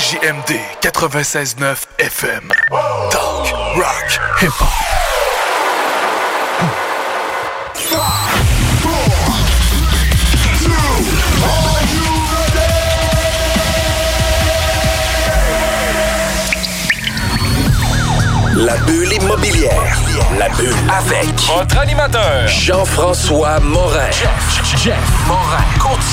CJMD 96.9 FM. Talk, rock, hip-hop. La bulle immobilière. La bulle avec Votre animateur, Jean-François Morin. Jeff, Jeff Morin,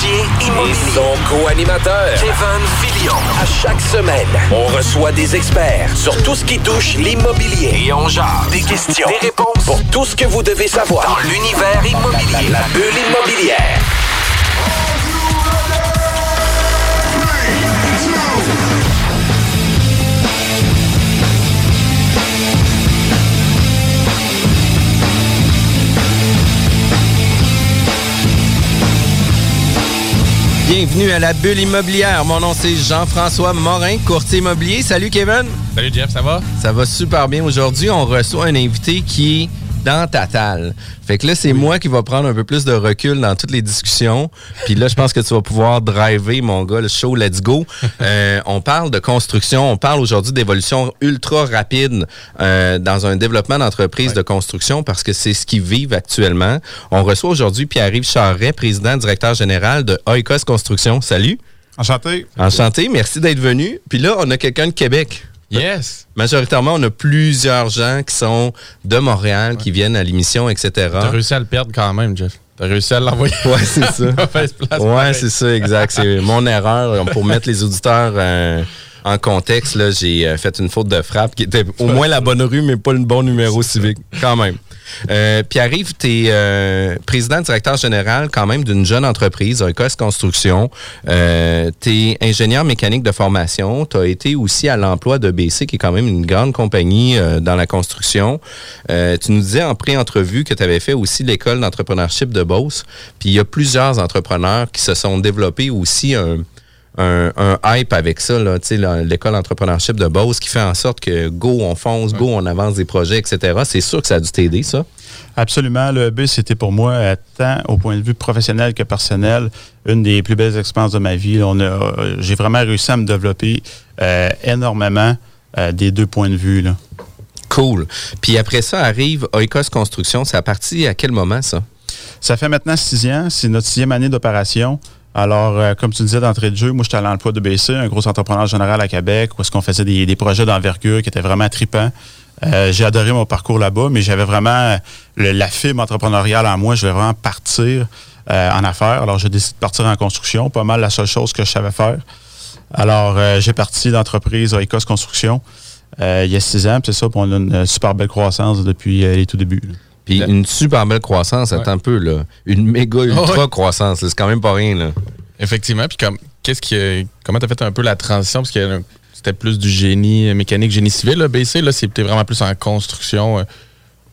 courtier Et son co-animateur. Kevin Filion. À chaque semaine, on reçoit des experts sur tout ce qui touche l'immobilier. Et on jase. Des questions. Des réponses. Pour tout ce que vous devez savoir. Dans l'univers immobilier. La bulle immobilière. Bienvenue à la bulle immobilière. Mon nom c'est Jean-François Morin, courtier immobilier. Salut Kevin. Salut Jeff, ça va? Ça va super bien. Aujourd'hui, on reçoit un invité qui dans Tatal. Fait que là, c'est moi qui va prendre un peu plus de recul dans toutes les discussions. Puis là, je pense que tu vas pouvoir driver, mon gars, le show Let's Go. Euh, on parle de construction. On parle aujourd'hui d'évolution ultra rapide euh, dans un développement d'entreprise de construction parce que c'est ce qu'ils vivent actuellement. On reçoit aujourd'hui Pierre-Yves Charret, président directeur général de Oikos Construction. Salut. Enchanté. Enchanté. Merci d'être venu. Puis là, on a quelqu'un de Québec. Yes! Majoritairement, on a plusieurs gens qui sont de Montréal, qui viennent à l'émission, etc. T'as réussi à le perdre quand même, Jeff. T'as réussi à l'envoyer. Ouais, c'est ça. Place, Ouais, c'est ça, exact. C'est mon erreur. Pour mettre les auditeurs euh, en contexte, là, j'ai euh, fait une faute de frappe qui était au moins la bonne rue, mais pas le bon numéro civique, quand même. Euh, Pierre-Yves, tu es président directeur général quand même d'une jeune entreprise, Oikos Construction. Euh, tu es ingénieur mécanique de formation. Tu as été aussi à l'emploi de BC, qui est quand même une grande compagnie euh, dans la construction. Euh, tu nous disais en pré-entrevue que tu avais fait aussi l'école d'entrepreneurship de Beauce. Puis il y a plusieurs entrepreneurs qui se sont développés aussi un, un, un hype avec ça, là, l'école d'entrepreneurship de Beauce qui fait en sorte que go, on fonce, go, on avance des projets, etc. C'est sûr que ça a dû t'aider, ça. Absolument. Le B, c'était pour moi, tant au point de vue professionnel que personnel, une des plus belles expériences de ma vie. On a, euh, j'ai vraiment réussi à me développer euh, énormément euh, des deux points de vue. Là. Cool. Puis après ça arrive Oikos Construction. C'est à partir à quel moment, ça? Ça fait maintenant six ans. C'est notre sixième année d'opération. Alors, euh, comme tu disais d'entrée de jeu, moi, j'étais à l'emploi de BC, un gros entrepreneur général à Québec, où est-ce qu'on faisait des, projets d'envergure qui étaient vraiment tripants. Euh, j'ai adoré mon parcours là-bas, mais j'avais vraiment la fibre entrepreneuriale en moi. Je voulais vraiment partir euh, en affaires. Alors, j'ai décidé de partir en construction, pas mal la seule chose que je savais faire. Alors, j'ai parti d'entreprise Oikos Construction il y a six ans, c'est ça, puis on a une super belle croissance depuis les tout débuts. Puis une super belle croissance, attends un peu, là. Une méga ultra ouais. croissance, c'est quand même pas rien, là. Effectivement. Puis comme, qu'est-ce qui, comment t'as fait un peu la transition? Parce que c'était plus du génie mécanique, génie civil. Là. BC, là, c'était vraiment plus en construction. euh,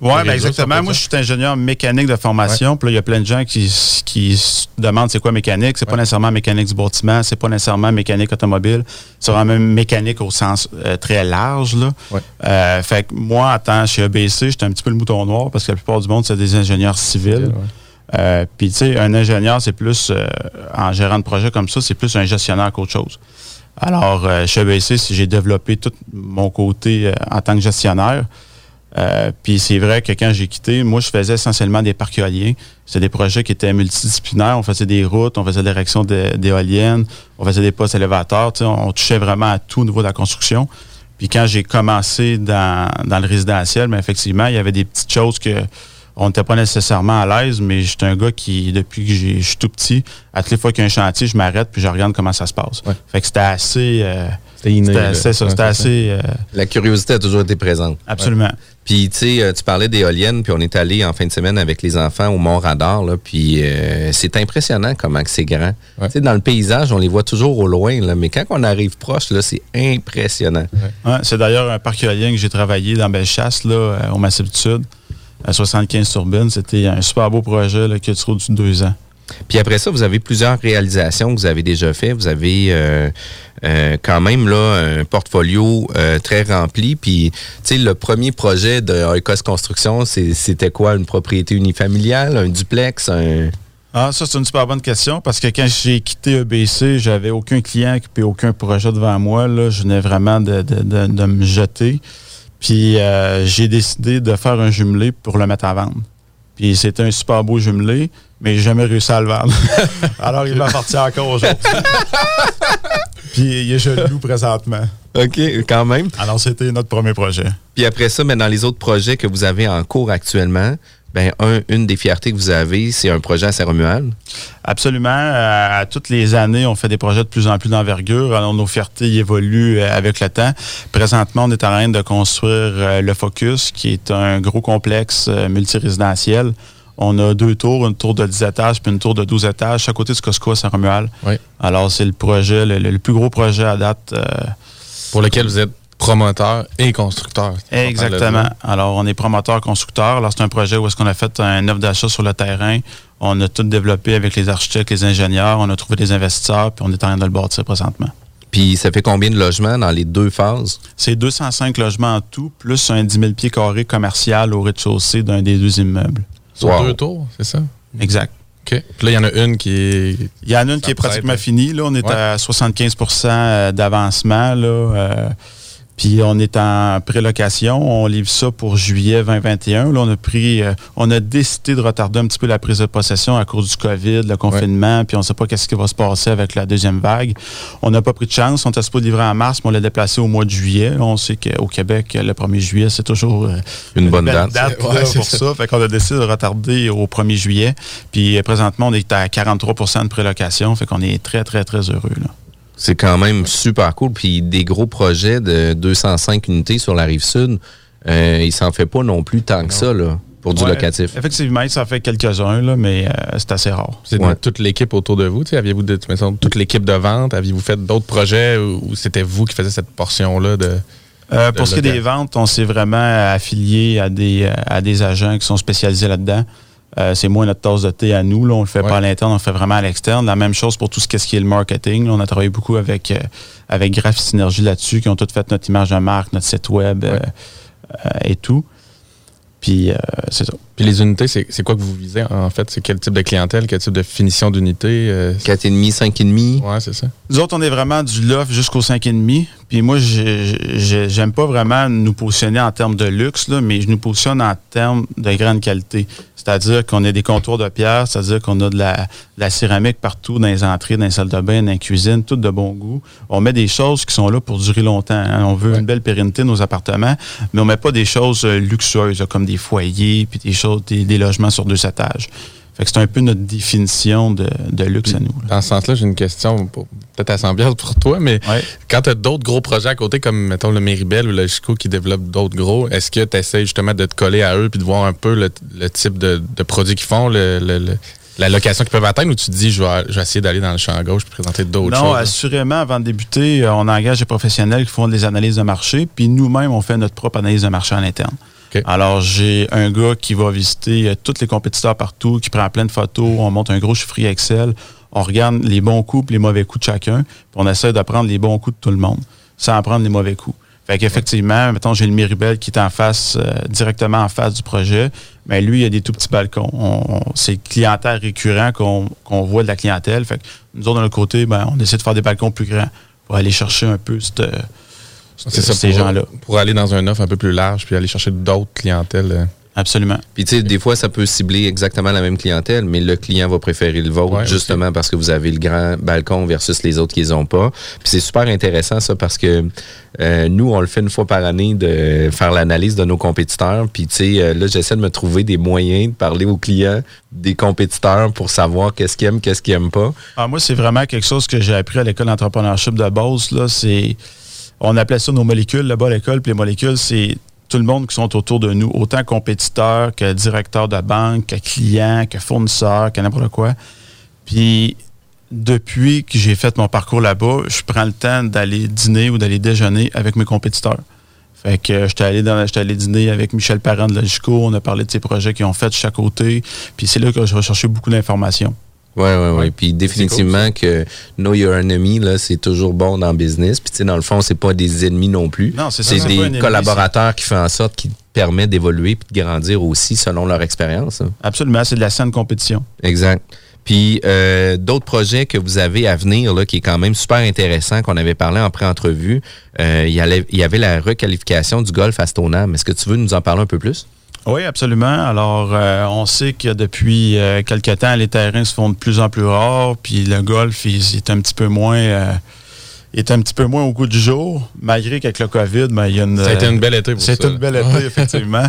Oui, ben exactement. Moi, je suis ingénieur mécanique de formation. Puis là, il y a plein de gens qui, qui se demandent c'est quoi mécanique. C'est pas nécessairement mécanique du bâtiment, c'est pas nécessairement mécanique automobile. C'est vraiment mécanique au sens euh, très large. Là. Ouais. Euh, fait que moi, en tant chez EBC, j'étais un petit peu le mouton noir parce que la plupart du monde, c'est des ingénieurs civils. Ouais. Euh, Puis, tu sais, un ingénieur, c'est plus, en gérant de projet comme ça, c'est plus un gestionnaire qu'autre chose. Alors, chez EBC, si j'ai développé tout mon côté en tant que gestionnaire. Euh, Puis c'est vrai que quand j'ai quitté, moi, je faisais essentiellement des parcs éoliens. C'était des projets qui étaient multidisciplinaires. On faisait des routes, on faisait de l'érection d'é- d'éoliennes, on faisait des postes élévateurs. On, on touchait vraiment à tout au niveau de la construction. Puis quand j'ai commencé dans, dans le résidentiel, mais effectivement, il y avait des petites choses que on n'était pas nécessairement à l'aise, mais j'étais un gars qui, depuis que je suis tout petit, à toutes les fois qu'il y a un chantier, je m'arrête puis je regarde comment ça se passe. Ouais. Fait que c'était assez... euh, C'était inné. c'était ça, assez... euh, La curiosité a toujours été présente. absolument. Puis, tu sais, euh, tu parlais d'éoliennes, puis on est allé en fin de semaine avec les enfants au Mont Radar, là, puis euh, c'est impressionnant comment que c'est grand. Ouais. Tu sais, dans le paysage, on les voit toujours au loin, là, mais quand on arrive proche, là, c'est impressionnant. Ouais, c'est d'ailleurs un parc éolien que j'ai travaillé dans Bellechasse, là, au Massif du Sud, à 75 turbines. C'était un super beau projet là, qui a duré deux ans. Puis après ça, vous avez plusieurs réalisations que vous avez déjà fait. Vous avez euh, euh, quand même là un portfolio euh, très rempli. Puis, tu sais, le premier projet de Oikos Construction, c'était quoi? Une propriété unifamiliale, un duplex, un... Ah, ça, c'est une super bonne question parce que quand j'ai quitté EBC, j'avais aucun client et aucun projet devant moi. Là. Je venais vraiment de, de- de- de me jeter. Puis euh, j'ai décidé de faire un jumelé pour le mettre à vendre. Puis c'était un super beau jumelé, mais j'ai jamais réussi à le vendre. Alors il m'appartient encore aujourd'hui. Puis il est jaloux présentement. OK, quand même. Alors c'était notre premier projet. Puis après ça, mais dans les autres projets que vous avez en cours actuellement, ben un, une des fiertés que vous avez, c'est un projet à Saint-Romuald. Absolument. Euh, À toutes les années, on fait des projets de plus en plus d'envergure. Alors, nos fiertés évoluent euh, avec le temps. Présentement, on est en train de construire euh, le Focus, qui est un gros complexe euh, multirésidentiel. On a deux tours, une tour de 10 étages puis une tour de 12 étages, à côté du Costco à Saint-Romuald. Oui. Alors, c'est le projet, le, le plus gros projet à date. euh, Pour lequel vous êtes promoteur et constructeur. Exactement. Alors, on est promoteur, constructeur. Alors, c'est un projet où est-ce qu'on a fait un offre d'achat sur le terrain. On a tout développé avec les architectes, les ingénieurs. On a trouvé des investisseurs, puis on est en train de le bâtir présentement. Puis ça fait combien de logements dans les deux phases? C'est 205 logements en tout, plus un 10 000 pieds carrés commercial au rez-de-chaussée d'un des deux immeubles. Sur Wow. deux tours, c'est ça? Exact. OK. Puis là, il y en a une qui est. Il y en a une Ça qui est pratiquement finie. Là, on est Ouais. à 75% d'avancement. Là, euh, puis on est en prélocation. On livre ça pour juillet 2021. Là, on a pris, euh, on a décidé de retarder un petit peu la prise de possession à cause du COVID, le confinement, puis on ne sait pas qu'est-ce qui va se passer avec la deuxième vague. On n'a pas pris de chance. On était supposé livrer en mars, mais on l'a déplacé au mois de juillet. Là, on sait qu'au Québec, le 1er juillet, c'est toujours euh, Une bonne date. Ouais, c'est pour ça. ça. Fait qu'on a décidé de retarder au 1er juillet. Puis euh, présentement, on est à 43% de prélocation. Fait qu'on est très, très, très heureux. Là. C'est quand même super cool. Puis des gros projets de 205 unités sur la rive sud, euh, il s'en fait pas non plus tant que ça là, pour du Ouais, locatif. Effectivement, ça fait quelques-uns, là, mais euh, c'est assez rare. C'est Ouais. toute l'équipe autour de vous. tu sais, Aviez-vous toute l'équipe de vente? Aviez-vous fait d'autres projets où c'était vous qui faisiez cette portion-là de. Euh, De pour ce qui est des ventes, on s'est vraiment affilié à des, euh, à des agents qui sont spécialisés là-dedans. Euh, c'est moins notre tasse de thé à nous. Là. On le fait Ouais. pas à l'interne, on le fait vraiment à l'externe. La même chose pour tout ce qui est, ce qui est le marketing. Là, on a travaillé beaucoup avec, euh, avec Graph Synergie là-dessus, qui ont tout fait notre image de marque, notre site web euh, euh, et tout. Puis c'est ça. Puis les unités, c'est c'est quoi que vous visez en fait? C'est quel type de clientèle, quel type de finition d'unité? euh, 4,5, 5,5. ouais, c'est ça. Nous autres, on est vraiment du loft jusqu'au 5,5. Puis moi, j'ai- j'ai- j'aime pas vraiment nous positionner en termes de luxe, là, mais je nous positionne en termes de grande qualité. C'est-à-dire qu'on a des contours de pierre, c'est-à-dire qu'on a de la, de la céramique partout dans les entrées, dans les salles de bain, dans les cuisines, tout de bon goût. On met des choses qui sont là pour durer longtemps. hein. On veut Ouais. une belle pérennité de nos appartements, mais on met pas des choses euh, luxueuses, là, comme des foyers, puis des choses, des, des logements sur deux étages. Fait que c'est un peu notre définition de, de luxe à nous. là. Dans ce sens-là, j'ai une question, peut-être à 100 piastres pour toi, mais Ouais. quand tu as d'autres gros projets à côté, comme mettons le Méribel ou le Chico qui développent d'autres gros, est-ce que tu essaies justement de te coller à eux puis de voir un peu le, le type de, de produits qu'ils font, le- le- le- la location qu'ils peuvent atteindre, ou tu te dis je vais, je vais essayer d'aller dans le champ gauche et présenter d'autres Non, choses? assurément, avant de débuter, euh, on engage des professionnels qui font des analyses de marché, puis nous-mêmes, on fait notre propre analyse de marché en interne. Alors, j'ai un gars qui va visiter euh, tous les compétiteurs partout, qui prend plein de photos, on monte un gros chiffrier Excel, on regarde les bons coups les mauvais coups de chacun, puis on essaie de prendre les bons coups de tout le monde, sans prendre les mauvais coups. Fait qu'effectivement, mettons, j'ai le Miribel qui est en face, euh, directement en face du projet, mais lui, il a des tout petits balcons. On- c'est le clientèle récurrent qu'on qu'on voit de la clientèle. Fait nous autres, de notre côté, ben, on essaie de faire des balcons plus grands pour aller chercher un peu cette, C'est ça, ces pour, gens-là. Pour aller dans un offre un peu plus large puis aller chercher d'autres clientèles. euh. Absolument. Puis tu sais, des fois, ça peut cibler exactement la même clientèle, mais le client va préférer le vôtre, Ouais, justement parce que vous avez le grand balcon versus les autres qui les ont pas. Puis c'est super intéressant ça parce que euh, nous, on le fait une fois par année de faire l'analyse de nos compétiteurs. Puis tu sais, euh, là, j'essaie de me trouver des moyens de parler aux clients des compétiteurs pour savoir qu'est-ce qu'ils aiment, qu'est-ce qu'ils aiment pas. Ah, moi, c'est vraiment quelque chose que j'ai appris à l'école d'entrepreneurship de base. Là, c'est, on appelait ça nos molécules là-bas à l'école. Puis les molécules, c'est tout le monde qui sont autour de nous, autant compétiteurs que directeurs de banque, que clients, que fournisseurs, que n'importe quoi. Puis depuis que j'ai fait mon parcours là-bas, je prends le temps d'aller dîner ou d'aller déjeuner avec mes compétiteurs. Fait que euh, j'étais allé, allé dîner avec Michel Parent de Logico, on a parlé de ses projets qu'ils ont fait de chaque côté. Puis c'est là que je recherchais beaucoup d'informations. Ouais, ouais. Ouais. Puis définitivement que know your enemy, là, c'est toujours bon dans le business. Puis tu sais, dans le fond, c'est pas des ennemis non plus. Non, c'est ça, C'est des ennemi, collaborateurs qui font en sorte qu'ils te permettent d'évoluer puis de grandir aussi selon leur expérience. hein. Absolument, c'est de la saine compétition. Exact. Puis euh, d'autres projets que vous avez à venir, là, qui est quand même super intéressant, qu'on avait parlé en pré-entrevue, euh, il, y allait- il y avait la requalification du golf à Stoneham. Est-ce que tu veux nous en parler un peu plus? Oui, absolument. Alors, euh, on sait que depuis euh, quelques temps, les terrains se font de plus en plus rares, puis le golf il, il est un petit peu moins euh, est un petit peu moins au goût du jour, malgré qu'avec le COVID, ben, il y a une. Ça a été une belle été pour C'est une belle été, effectivement.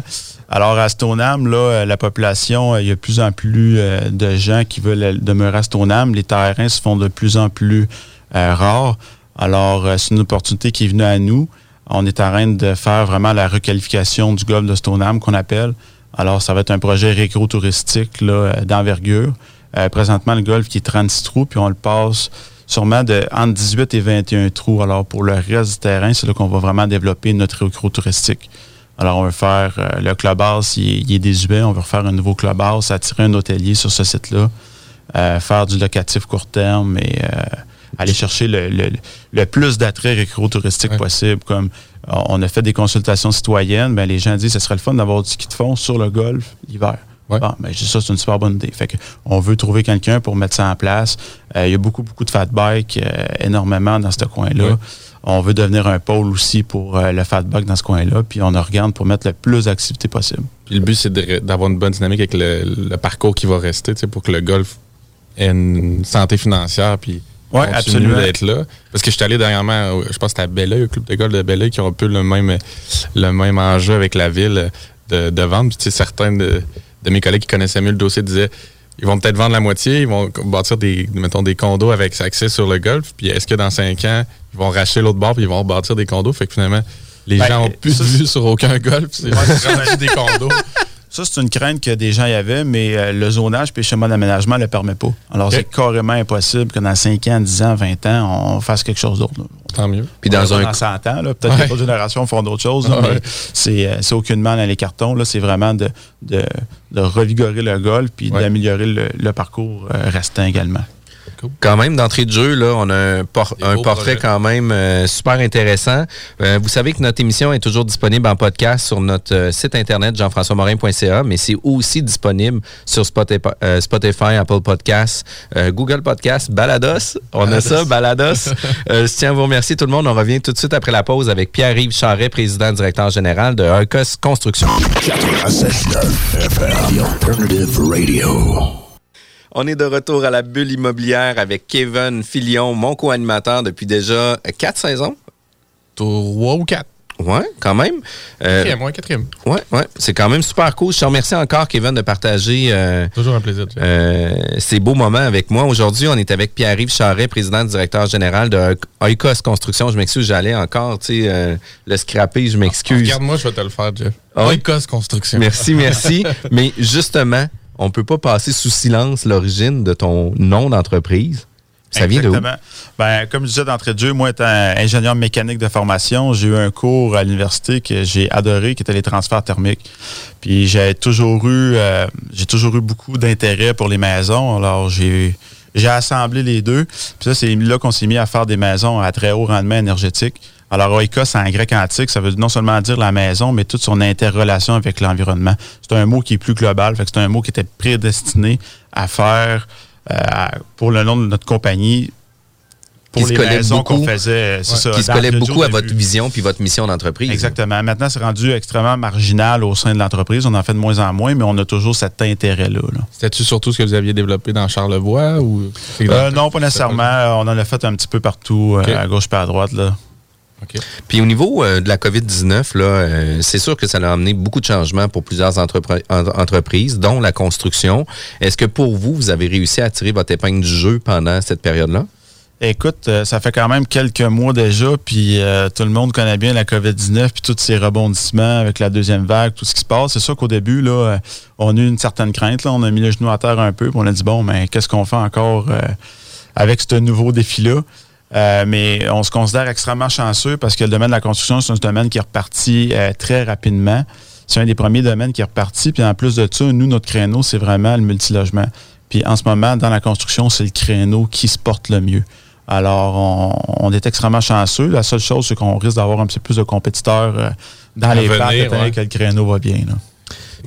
Alors, à Stoneham, là, euh, la population, euh, il y a de plus en plus euh, de gens qui veulent demeurer à Stoneham. Les terrains se font de plus en plus rares. Alors, c'est une opportunité qui est venue à nous. On est en train de faire vraiment la requalification du golfe de Stoneham qu'on appelle. Alors, ça va être un projet récro-touristique d'envergure. Euh, présentement, le golfe qui est 36 trous, puis on le passe sûrement de entre 18 et 21 trous. Alors, pour le reste du terrain, c'est là qu'on va vraiment développer notre récro-touristique. Alors, on va faire euh, le clubhouse, il, il est désuet. On va refaire un nouveau clubhouse, attirer un hôtelier sur ce site-là, euh, faire du locatif court terme et euh, aller chercher le, le- le plus d'attraits récro-touristiques Ouais. possible. Comme on a fait des consultations citoyennes, ben, les gens disent que ce serait le fun d'avoir du ski de fond sur le golf l'hiver. Ouais. Bon, ben, je dis ça, c'est une super bonne idée. Fait que on veut trouver quelqu'un pour mettre ça en place. Euh, il y a beaucoup, beaucoup de fat bikes, euh, énormément dans ce coin-là. Ouais. On veut devenir un pôle aussi pour euh, le fat bike dans ce coin-là. Puis on regarde pour mettre le plus d'activités possible. Puis le but, c'est d'avoir une bonne dynamique avec le, le parcours qui va rester, pour que le golf ait une santé financière, puis Continue absolument. d'être là. Parce que je suis allé dernièrement, je pense que c'était à Belleuil, au club de golf de Belleuil, qui ont un peu le même, le même enjeu avec la ville de, de vendre. Puis, tu sais, certains de, de mes collègues qui connaissaient mieux le dossier disaient ils vont peut-être vendre la moitié, ils vont bâtir des, mettons, des condos avec accès sur le golf. Puis est-ce que dans cinq ans, ils vont racheter l'autre bord puis ils vont bâtir des condos? Fait que finalement, les Ben, gens ont plus ça, de vue sur aucun golf. C'est des condos. Ça, c'est une crainte que des gens y avaient, mais euh, le zonage puis le schéma d'aménagement ne le permet pas. Alors, c'est carrément impossible que dans 5 ans, 10 ans, 20 ans, on fasse quelque chose d'autre. Tant mieux. Puis dans un Dans 100 ans, peut-être Ouais. que d'autres générations font d'autres choses, là, Ouais. mais c'est, euh, c'est aucunement dans les cartons. Là, c'est vraiment de, de, de revigorer le golf puis Ouais. d'améliorer le, le parcours euh, restant également. Quand même, d'entrée de jeu, là, on a un, por- portrait projets. quand même euh, super intéressant. Euh, vous savez que notre émission est toujours disponible en podcast sur notre euh, site internet jean-françois-morin.ca, mais c'est aussi disponible sur Spotify, euh, Spotify, Apple Podcasts, euh, Google Podcasts, Balados. On a ça, Balados. Euh, je tiens à vous remercier tout le monde. On revient tout de suite après la pause avec Pierre-Yves Charret, président directeur général de Arcos Construction. 96.9 FM, The Alternative Radio. On est de retour à la bulle immobilière avec Kevin Filion, mon co-animateur depuis déjà euh, quatre saisons. Trois ou quatre. Ouais, quand même. Euh, Quatrième, ouais, quatrième. ouais, ouais, c'est quand même super cool. Je te remercie encore, Kevin, de partager euh, Toujours un plaisir. Euh, ces beaux moments avec moi. Aujourd'hui, on est avec Pierre-Yves Charret, président directeur général de Oikos Construction. Je m'excuse, j'allais encore, tu sais, le scraper, je m'excuse. Regarde-moi, je vais te le faire, Jeff. Ah? Oikos Construction. Merci, merci. Mais justement, on peut pas passer sous silence l'origine de ton nom d'entreprise. Ça vient de. Ben, comme je disais d'entrée de jeu, moi, étant ingénieur mécanique de formation, j'ai eu un cours à l'université que j'ai adoré, qui était les transferts thermiques. Puis j'ai toujours eu, euh, j'ai toujours eu beaucoup d'intérêt pour les maisons. Alors j'ai j'ai assemblé les deux. Puis ça, c'est là qu'on s'est mis à faire des maisons à très haut rendement énergétique. Alors, oikos, en grec antique, ça veut non seulement dire la maison, mais toute son interrelation avec l'environnement. C'est un mot qui est plus global, fait que c'est un mot qui était prédestiné à faire euh, à- pour le nom de notre compagnie pour Qui se les collait maisons qu'on beaucoup. faisait. euh, c'est ça, qui se collait beaucoup au à votre vision puis votre mission d'entreprise. Exactement. Maintenant, c'est rendu extrêmement marginal au sein de l'entreprise. On en fait de moins en moins, mais on a toujours cet intérêt-là. là. C'était-tu surtout ce que vous aviez développé dans Charlevoix ou. Euh, non, pas nécessairement. On en a fait un petit peu partout, euh, à gauche et à droite. Là. Puis au niveau euh, de la COVID-19, là, euh, c'est sûr que ça a amené beaucoup de changements pour plusieurs entrepre- entreprises, dont la construction. Est-ce que pour vous, vous avez réussi à tirer votre épingle du jeu pendant cette période-là? Écoute, euh, ça fait quand même quelques mois déjà, puis tout le monde connaît bien la COVID-19, puis tous ces rebondissements avec la deuxième vague, tout ce qui se passe. C'est sûr qu'au début, là, on a eu une certaine crainte. Là, on a mis le genou à terre un peu, puis on a dit, bon, mais qu'est-ce qu'on fait encore avec ce nouveau défi-là? Euh, mais on se considère extrêmement chanceux parce que le domaine de la construction, c'est un domaine qui est reparti euh, très rapidement. C'est un des premiers domaines qui est reparti. Puis en plus de ça, nous, notre créneau, c'est vraiment le multilogement. Puis en ce moment, dans la construction, c'est le créneau qui se porte le mieux. Alors, on, on est extrêmement chanceux. La seule chose, c'est qu'on risque d'avoir un petit peu plus de compétiteurs euh, dans À les venir, parcs, ouais. que le créneau va bien. là.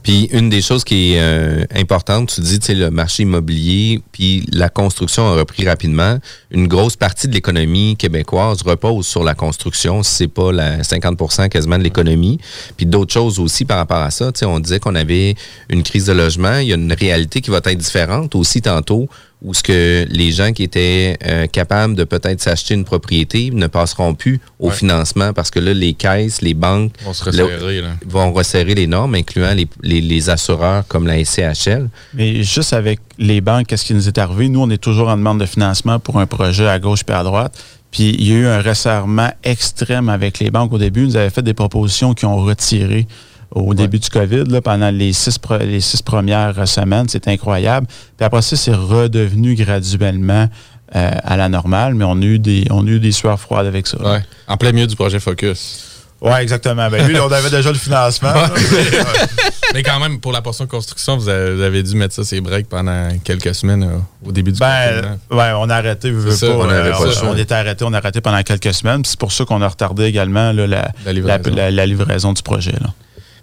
Puis une des choses qui est euh, importante, tu dis, tu le marché immobilier, puis la construction a repris rapidement. Une grosse partie de l'économie québécoise repose sur la construction, si c'est pas la 50% quasiment de l'économie. Puis d'autres choses aussi par rapport à ça. Tu sais, on disait qu'on avait une crise de logement. Il y a une réalité qui va être différente aussi tantôt où ce que les gens qui étaient euh, capables de peut-être s'acheter une propriété ne passeront plus au Ouais. financement parce que là, les caisses, les banques On se resserrer, là. vont resserrer les normes, incluant les, les- les assureurs comme la SCHL. Mais juste avec les banques, qu'est-ce qui nous est arrivé? Nous, on est toujours en demande de financement pour un projet à gauche puis à droite. Puis il y a eu un resserrement extrême avec les banques au début. Ils nous avaient fait des propositions qui ont retiré au début du COVID, là, pendant les six, pre- les six premières semaines. C'est incroyable. Puis après ça, c'est redevenu graduellement euh, à la normale, mais on a eu des, on a eu des sueurs froides avec ça. Ouais. En plein milieu du projet Focus. Ouais, exactement. Ben, lui, on avait déjà le financement. là. Mais quand même, pour la portion construction, vous avez, vous avez dû mettre ça, ces breaks, pendant quelques semaines euh, au début du Ben, ouais, on a arrêté, veux, ça, pas, on euh, pas on était arrêté, on a arrêté pendant quelques semaines. C'est pour ça qu'on a retardé également là, la, La livraison. la- la livraison du projet. Là.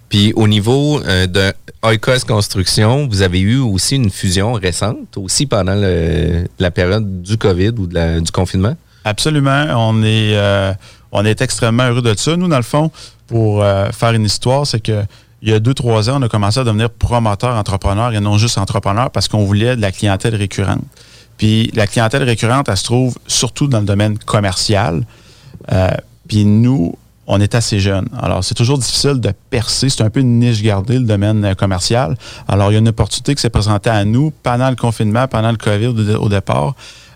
Puis au niveau euh, de Oikos Construction, vous avez eu aussi une fusion récente, aussi pendant la période du COVID ou du confinement? Absolument. On est, euh, on est extrêmement heureux de ça. Nous, dans le fond, pour euh, faire une histoire, c'est que il y a deux, trois ans, on a commencé à devenir promoteur entrepreneur et non juste entrepreneur parce qu'on voulait de la clientèle récurrente. Puis la clientèle récurrente, elle se trouve surtout dans le domaine commercial. Euh, puis nous, on est assez jeunes. Alors, c'est toujours difficile de percer. C'est un peu une niche gardée, le domaine euh, commercial. Alors, il y a une opportunité qui s'est présentée à nous pendant le confinement, pendant le COVID au- départ.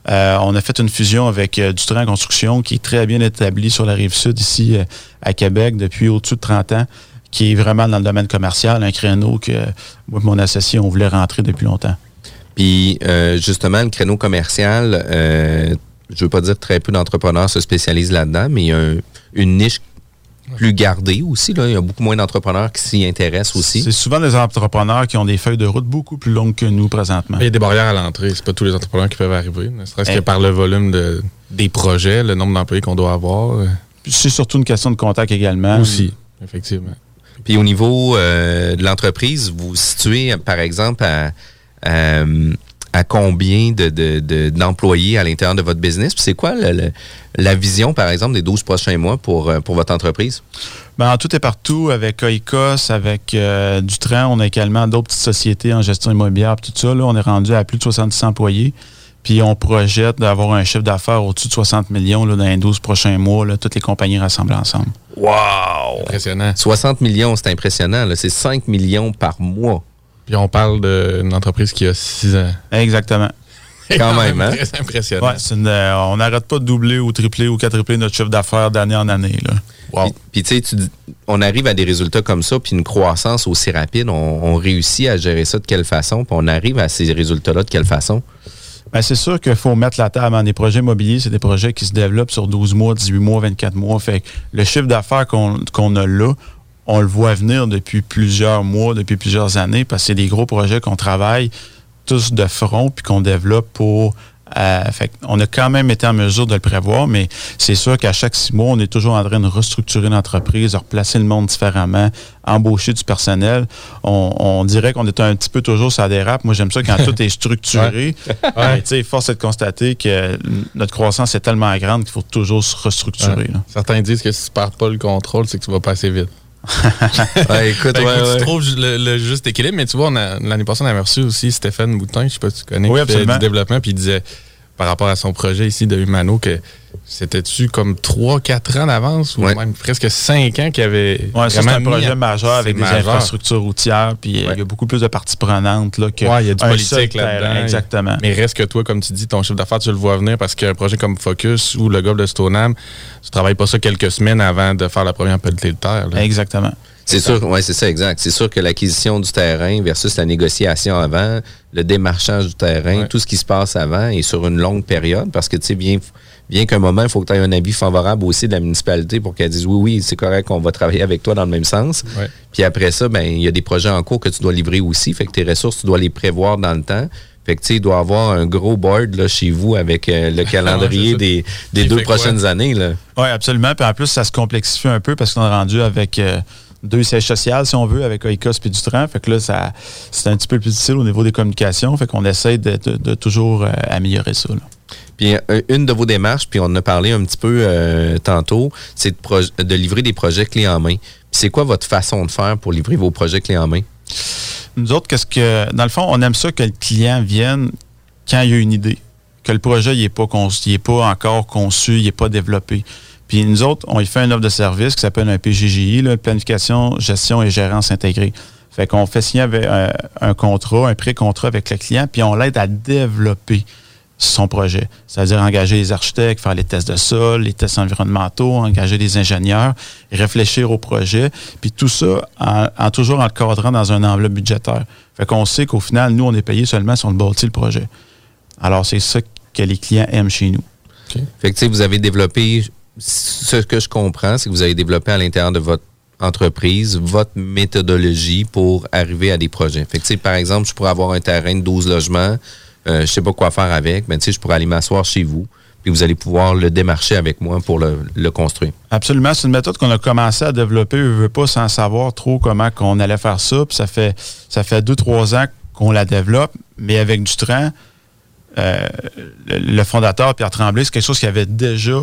Euh, on a fait une fusion avec euh, Dutran Construction qui est très bien établi sur la rive sud ici à Québec depuis au-dessus de 30 ans, qui est vraiment dans le domaine commercial, un créneau que moi et mon associé, on voulait rentrer depuis longtemps. Puis justement, le créneau commercial, je veux pas dire très peu d'entrepreneurs se spécialisent là-dedans, mais il y a un- une niche plus gardée aussi. Là. Il y a beaucoup moins d'entrepreneurs qui s'y intéressent aussi. C'est souvent des entrepreneurs qui ont des feuilles de route beaucoup plus longues que nous présentement. Il y a des barrières à l'entrée. C'est pas tous les entrepreneurs qui peuvent arriver. Ne serait-ce que Eh. par le volume de, des projets, le nombre d'employés qu'on doit avoir. euh, C'est surtout une question de contact également. Aussi, effectivement. Puis au niveau euh, de l'entreprise, vous vous situez, par exemple, à, à, à combien de, de- de- d'employés à l'intérieur de votre business? Puis c'est quoi le- le- la vision, par exemple, des 12 prochains mois pour, euh, pour votre entreprise? Ben, en tout et partout, avec Oikos, avec euh, Dutran, on a également d'autres petites sociétés en gestion immobilière, tout ça. Là, on est rendu à plus de 70 employés. Puis on projette d'avoir un chiffre d'affaires au-dessus de 60 millions là, dans les 12 prochains mois, là, toutes les compagnies rassemblées ensemble. Wow! Impressionnant. 60 millions, c'est impressionnant. C'est 5 millions par mois. Puis on parle d'une entreprise qui a 6 ans. Exactement. Quand même, hein? Très impressionnant. Ouais, c'est une, euh, on n'arrête pas de doubler ou tripler ou quadrupler notre chiffre d'affaires d'année en année. Là. Puis, puis, tu sais, on arrive à des résultats comme ça, puis une croissance aussi rapide, on, on réussit à gérer ça de quelle façon, puis on arrive à ces résultats-là de quelle façon? Ben, c'est sûr qu'il faut mettre la table. dans des projets immobiliers, c'est des projets qui se développent sur 12 mois, 18 mois, 24 mois. Fait que le chiffre d'affaires qu'on qu'on a là, on le voit venir depuis plusieurs mois, depuis plusieurs années, parce que c'est des gros projets qu'on travaille tous de front puis qu'on développe pour. euh, fait on a quand même été en mesure de le prévoir, mais c'est sûr qu'à chaque six mois, on est toujours en train de restructurer l'entreprise, de replacer le monde différemment, embaucher du personnel. On, on dirait qu'on est un petit peu toujours ça dérape. Moi, j'aime ça quand tout est structuré. Mais, tu sais, force est de constater que notre croissance est tellement grande qu'il faut toujours se restructurer. Certains disent que si tu perds pas le contrôle, c'est que tu vas passer vite. Ouais, écoute, ouais, ouais. tu trouves le, le juste équilibre, mais tu vois, on a- l'année passée, on avait reçu aussi Stéphane Boutin, je sais pas si tu connais, Oui, qui fait du développement, puis il disait, par rapport à son projet ici de Humano, que c'était-tu comme 3-4 ans d'avance, ou Ouais. même presque 5 ans qu'il avait Ouais, ça, c'est un projet à- majeur avec des majeur. infrastructures routières, puis euh, il y a beaucoup plus de parties prenantes là, que Ouais, il y a du politique là-dedans. Exactement. Mais reste que toi, comme tu dis, ton chiffre d'affaires, tu le vois venir parce qu'un projet comme Focus ou le golf de Stoneham, tu travailles pas ça quelques semaines avant de faire la première pelletée de terre. là. Exactement. C'est sûr, ouais, c'est ça, exact. C'est sûr que l'acquisition du terrain versus la négociation avant, le démarchage du terrain, Ouais. tout ce qui se passe avant est sur une longue période parce que, tu sais, bien, bien qu'un moment, il faut que tu aies un avis favorable aussi de la municipalité pour qu'elle dise oui, oui, c'est correct, on va travailler avec toi dans le même sens. Ouais. Puis après ça, ben, il y a des projets en cours que tu dois livrer aussi. Fait que tes ressources, tu dois les prévoir dans le temps. Fait que, il doit y avoir un gros board là, chez vous avec euh, le calendrier des, des deux quoi? prochaines années. Oui, absolument. Puis en plus, ça se complexifie un peu parce qu'on est rendu avec euh, deux sièges sociaux, si on veut, avec Oikos et Dutran. Fait que là, ça, c'est un petit peu plus difficile au niveau des communications. Fait qu'on essaie de, de- de toujours euh, améliorer ça. là. Puis euh, une de vos démarches, puis on en a parlé un petit peu euh, tantôt, c'est de, livrer des projets clés en main. C'est quoi votre façon de faire pour livrer vos projets clés en main? Nous autres, qu'est-ce que. Dans le fond, on aime ça que le client vienne quand il a une idée. Que le projet n'est pas, pas encore conçu, il n'est pas développé. Puis nous autres, on y fait une offre de service qui s'appelle un PGGI, planification, gestion et gérance intégrée. Fait qu'on fait signer avec, euh, un contrat, un pré-contrat avec le client, puis on l'aide à développer son projet. C'est-à-dire engager les architectes, faire les tests de sol, les tests environnementaux, engager des ingénieurs, réfléchir au projet, puis tout ça en, en toujours encadrant dans un enveloppe budgétaire. Fait qu'on sait qu'au final, nous, on est payé seulement si on bâtit le projet. Alors, c'est ça que les clients aiment chez nous. Fait que, vous avez développé, ce que je comprends, c'est que vous avez développé à l'intérieur de votre entreprise votre méthodologie pour arriver à des projets. Fait que, par exemple, je pourrais avoir un terrain de 12 logements, euh, je sais pas quoi faire avec, mais tu je pourrais aller m'asseoir chez vous, puis vous allez pouvoir le démarcher avec moi pour le, construire. Absolument. C'est une méthode qu'on a commencé à développer, je veux pas, sans savoir trop comment qu'on allait faire ça. Puis ça fait, ça fait deux, trois ans qu'on la développe, mais avec du train. euh, le, fondateur, Pierre Tremblay, c'est quelque chose qu'il avait déjà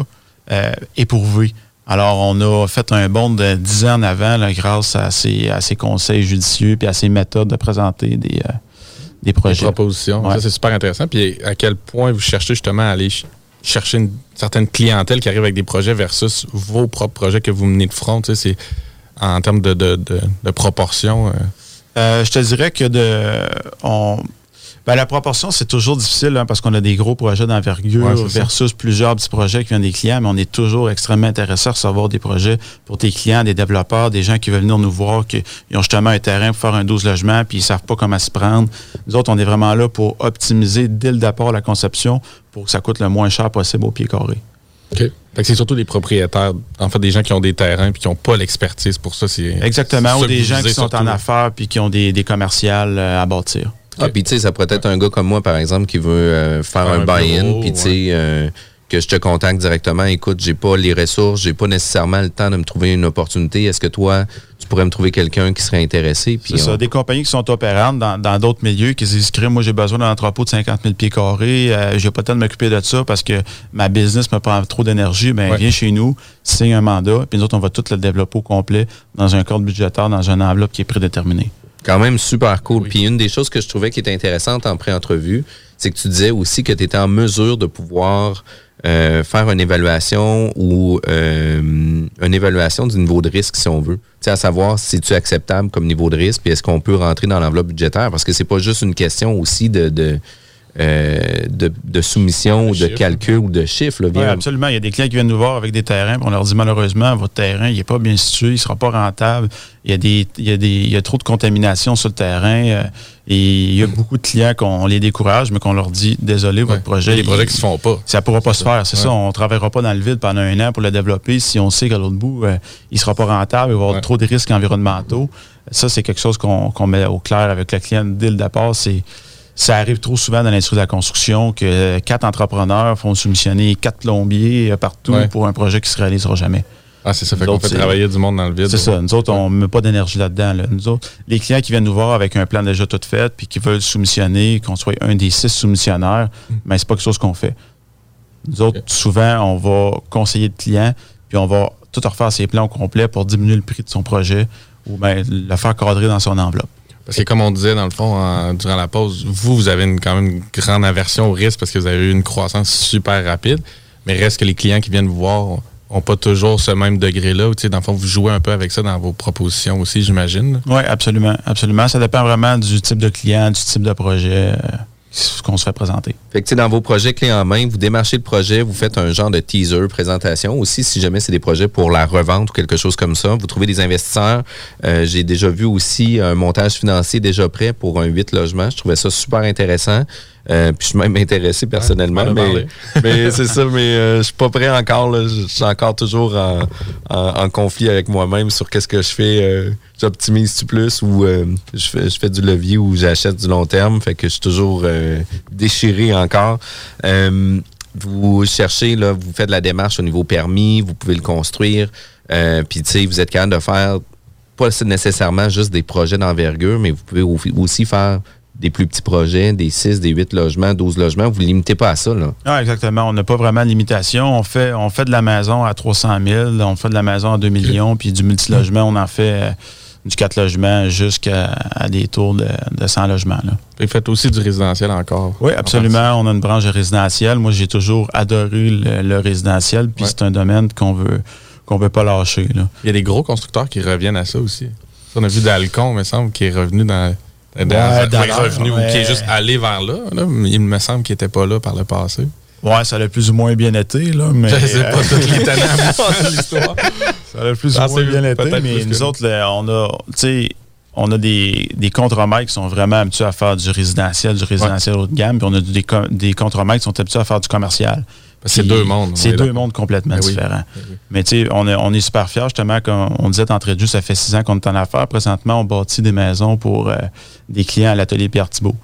euh, éprouvé. Alors, on a fait un bond de 10 ans en avant grâce à ses, conseils judicieux puis à ses méthodes de présenter des, euh, des Des projets. propositions. Ouais. Ça, c'est super intéressant. Puis à quel point vous cherchez justement à aller ch- chercher une certaine clientèle qui arrive avec des projets versus vos propres projets que vous menez de front? Tu sais, c'est en termes de, de, de, de proportion. euh, Euh, je te dirais que de, on, ben, la proportion, c'est toujours difficile hein, parce qu'on a des gros projets d'envergure Ouais, c'est ça. versus plusieurs petits projets qui viennent des clients, mais on est toujours extrêmement intéressé à recevoir des projets pour tes clients, des développeurs, des gens qui veulent venir nous voir, qui ont justement un terrain pour faire un 12 logements, puis ils savent pas comment s'y prendre. Nous autres, on est vraiment là pour optimiser dès le départ la conception pour que ça coûte le moins cher possible au pied carré. Que c'est surtout des propriétaires, en fait, des gens qui ont des terrains puis qui n'ont pas l'expertise pour ça. Exactement, ou des gens qui sont surtout. en affaires puis qui ont des, des commerciales euh, à bâtir. Ah, puis tu sais, ça pourrait être un gars comme moi, par exemple, qui veut euh, faire Faire un un buy-in, puis tu sais, euh, que je te contacte directement. Écoute, j'ai pas les ressources, j'ai pas nécessairement le temps de me trouver une opportunité. Est-ce que toi, tu pourrais me trouver quelqu'un qui serait intéressé? C'est ça, des compagnies qui sont opérantes dans d'autres milieux, qui se disent, moi j'ai besoin d'un entrepôt de 50 000 pieds carrés, euh, j'ai pas le temps de m'occuper de ça parce que ma business me prend trop d'énergie, ben Ouais. viens chez nous, signe un mandat, puis nous autres, on va tout le développer au complet dans un cadre budgétaire, dans une enveloppe qui est prédéterminée. Quand même super cool. Oui. Puis une des choses que je trouvais qui était intéressante en pré-entrevue, c'est que tu disais aussi que tu étais en mesure de pouvoir euh, faire une évaluation ou euh, une évaluation du niveau de risque, si on veut. Tu sais, à savoir si tu acceptable comme niveau de risque, puis est-ce qu'on peut rentrer dans l'enveloppe budgétaire, parce que c'est pas juste une question aussi de, de, euh, de, de soumission ou de calcul ou de chiffres. là. Oui, absolument. Il y a des clients qui viennent nous voir avec des terrains, puis on leur dit malheureusement, votre terrain, il n'est pas bien situé, il ne sera pas rentable. Il y, a des, il, y a des, il y a trop de contamination sur le terrain. euh, et il y a beaucoup de clients qu'on les décourage, mais qu'on leur dit désolé, votre projet. Des projets il- qui se font pas. Ça ne pourra pas se faire, c'est Ouais. ça. On ne travaillera pas dans le vide pendant un an pour le développer si on sait qu'à l'autre bout, euh, il ne sera pas rentable, il va y avoir Ouais. trop de risques environnementaux. Ça, c'est quelque chose qu'on qu'on met au clair avec le client dès le départ. C'est ça arrive trop souvent dans l'industrie de la construction que quatre entrepreneurs font soumissionner quatre plombiers euh, partout Ouais. pour un projet qui ne se réalisera jamais. Ah, c'est ça. Fait qu'on fait travailler du monde dans le vide. C'est ça. Nous autres, on ne met pas d'énergie là-dedans. là. Nous autres, les clients qui viennent nous voir avec un plan déjà tout fait, puis qui veulent soumissionner, qu'on soit un des six soumissionnaires, mais c'est pas quelque chose qu'on fait. Nous autres, souvent, on va conseiller le client, puis on va tout refaire ses plans au complet pour diminuer le prix de son projet ou bien le faire cadrer dans son enveloppe. Parce que comme on disait dans le fond durant la pause, vous, vous avez quand même une grande aversion au risque parce que vous avez eu une croissance super rapide. Mais reste que les clients qui viennent vous voir n'ont pas toujours ce même degré-là. Dans le fond, vous jouez un peu avec ça dans vos propositions aussi, j'imagine. Oui, absolument, absolument. Ça dépend vraiment du type de client, du type de projet euh, qu'on se fait présenter. Fait que, dans vos projets clés en main, vous démarchez le projet, vous faites un genre de teaser, présentation. Aussi, si jamais c'est des projets pour la revente ou quelque chose comme ça, vous trouvez des investisseurs. Euh, J'ai déjà vu aussi un montage financier déjà prêt pour un 8 logements. Je trouvais ça super intéressant. Euh, puis je suis même intéressé personnellement. mais c'est ça, mais euh, je suis pas prêt encore. là. Je suis encore toujours en, en- en conflit avec moi-même sur qu'est-ce que je fais. euh, J'optimise-tu plus ou euh, je, fais, je fais du levier ou j'achète du long terme. Fait que je suis toujours déchiré encore. Vous cherchez, là, vous faites la démarche au niveau permis, vous pouvez le construire. Euh, Puis, tu sais, vous êtes capable de faire pas nécessairement juste des projets d'envergure, mais vous pouvez au- aussi faire des plus petits projets, des 6, des 8 logements, 12 logements. Vous ne limitez pas à ça. Là. Ah, exactement. On n'a pas vraiment de limitation. On fait, on fait de la maison à 300 000, on fait de la maison à 2 millions, puis du multilogement, on en fait euh, du 4 logements jusqu'à des tours de, de 100 logements. Là. Vous faites aussi du résidentiel encore. Oui, absolument. On a une branche résidentielle. Moi, j'ai toujours adoré le, le résidentiel, puis Ouais. c'est un domaine qu'on veut qu'on veut pas lâcher. Là. Il y a des gros constructeurs qui reviennent à ça aussi. On a vu Dalcon, me semble, qui est revenu dans. Dans- Ouais, pas Dalcon, revenu, ou qui est juste allé vers là, il me semble qu'il n'était pas là par le passé. Ouais, ça a plus ou moins bien été, là, mais Je sais pas euh, toutes les de l'histoire. ça a plus ou moins bien été, mais que nous autres, là, on a, tu sais, on a des, des contremaîtres qui sont vraiment habitués à faire du résidentiel, du résidentiel haut de gamme, puis on a des, des contremaîtres qui sont habitués à faire du commercial. C'est deux mondes. C'est deux mondes complètement Ben différents. Ben oui. Mais tu sais, on est, on est super fiers, justement, comme on disait d'entrée de jeu, ça fait six ans qu'on est en affaires. Présentement, on bâtit des maisons pour euh, des clients à l'atelier Pierre Thibault.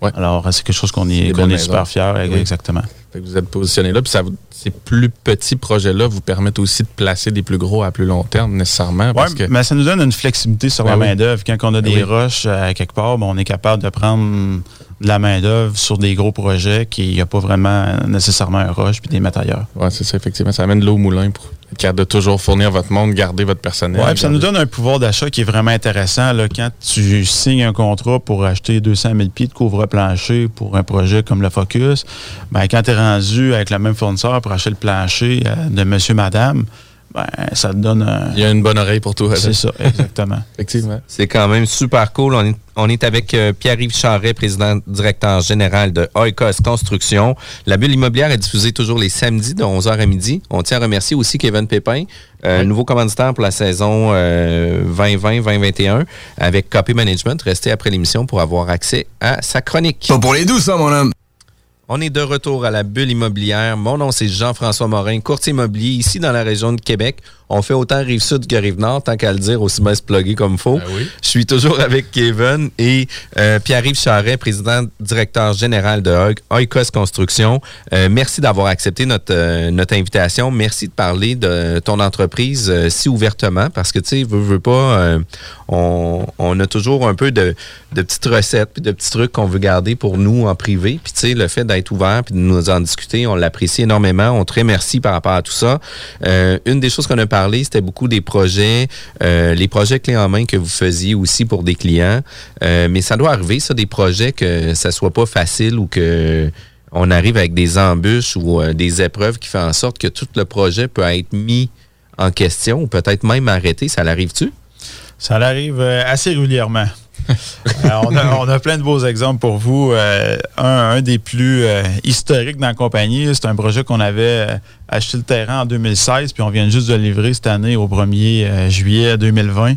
Ouais. Alors, c'est quelque chose qu'on est, est super fiers, Oui. exactement. Fait que vous êtes positionné là, puis ça ces plus petits projets-là vous permettent aussi de placer des plus gros à plus long terme, nécessairement. Oui, que mais ça nous donne une flexibilité sur Ben la oui. main-d'œuvre. Quand on a Ben des oui. roches à quelque part, ben, on est capable de prendre de la main-d'œuvre sur des gros projets qui n'y a pas vraiment nécessairement un roche puis des mettre ailleurs. ouais, c'est ça, effectivement. Ça amène de l'eau au moulin pour être capable de toujours fournir votre monde, garder votre personnel. Puis ça nous donne un pouvoir d'achat qui est vraiment intéressant. Là, quand tu signes un contrat pour acheter 200 000 pieds de couvre-plancher pour un projet comme le Focus, ben, quand tu es rendu avec le même fournisseur pour acheter le plancher euh, de monsieur, madame, ben, ça te donne un... Il y a une bonne oreille pour tout. C'est ça, exactement. Effectivement. C'est quand même super cool. On est, on est avec euh, Pierre-Yves Charret, président directeur général de Oikos Construction. La bulle immobilière est diffusée toujours les samedis de 11h à midi. On tient à remercier aussi Kevin Pépin, euh, nouveau commanditaire pour la saison euh, 2020-2021 avec Copy Management. Restez après l'émission pour avoir accès à sa chronique. Pas pour les douces, ça, mon homme. On est de retour à la bulle immobilière. Mon nom, c'est Jean-François Morin, courtier immobilier ici dans la région de Québec. On fait autant Rive-Sud que Rive-Nord, tant qu'à le dire, aussi bien se plugger comme faut. Ben oui. Je suis toujours avec Kevin et euh, Pierre-Yves Charret, président directeur général de Oik- Oikos Construction. Euh, merci d'avoir accepté notre, euh, notre invitation. Merci de parler de ton entreprise si ouvertement parce que, tu sais, veux, veux pas, on, on a toujours un peu de, de petites recettes puis de petits trucs qu'on veut garder pour nous en privé. Puis, tu sais, le fait d'être ouvert puis de nous en discuter, on l'apprécie énormément. On te remercie par rapport à tout ça. Une des choses qu'on a parlé, c'était beaucoup des projets, euh, les projets clés en main que vous faisiez aussi pour des clients. Euh, mais ça doit arriver, ça, des projets que ça soit pas facile ou que on arrive avec des embûches ou euh, des épreuves qui font en sorte que tout le projet peut être mis en question ou peut-être même arrêté. Ça l'arrive-tu? Ça arrive euh, assez régulièrement. On, a, plein de beaux exemples pour vous. Euh, un, des plus euh, historiques dans la compagnie, c'est un projet qu'on avait euh, acheté le terrain en 2016, puis on vient juste de le livrer cette année au 1er euh, juillet 2020.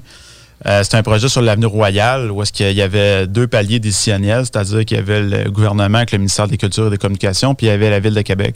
Euh, c'est un projet sur l'avenue Royale où est-ce qu'il y avait deux paliers décisionnels, c'est-à-dire qu'il y avait le gouvernement avec le ministère des Cultures et des Communications, puis il y avait la Ville de Québec.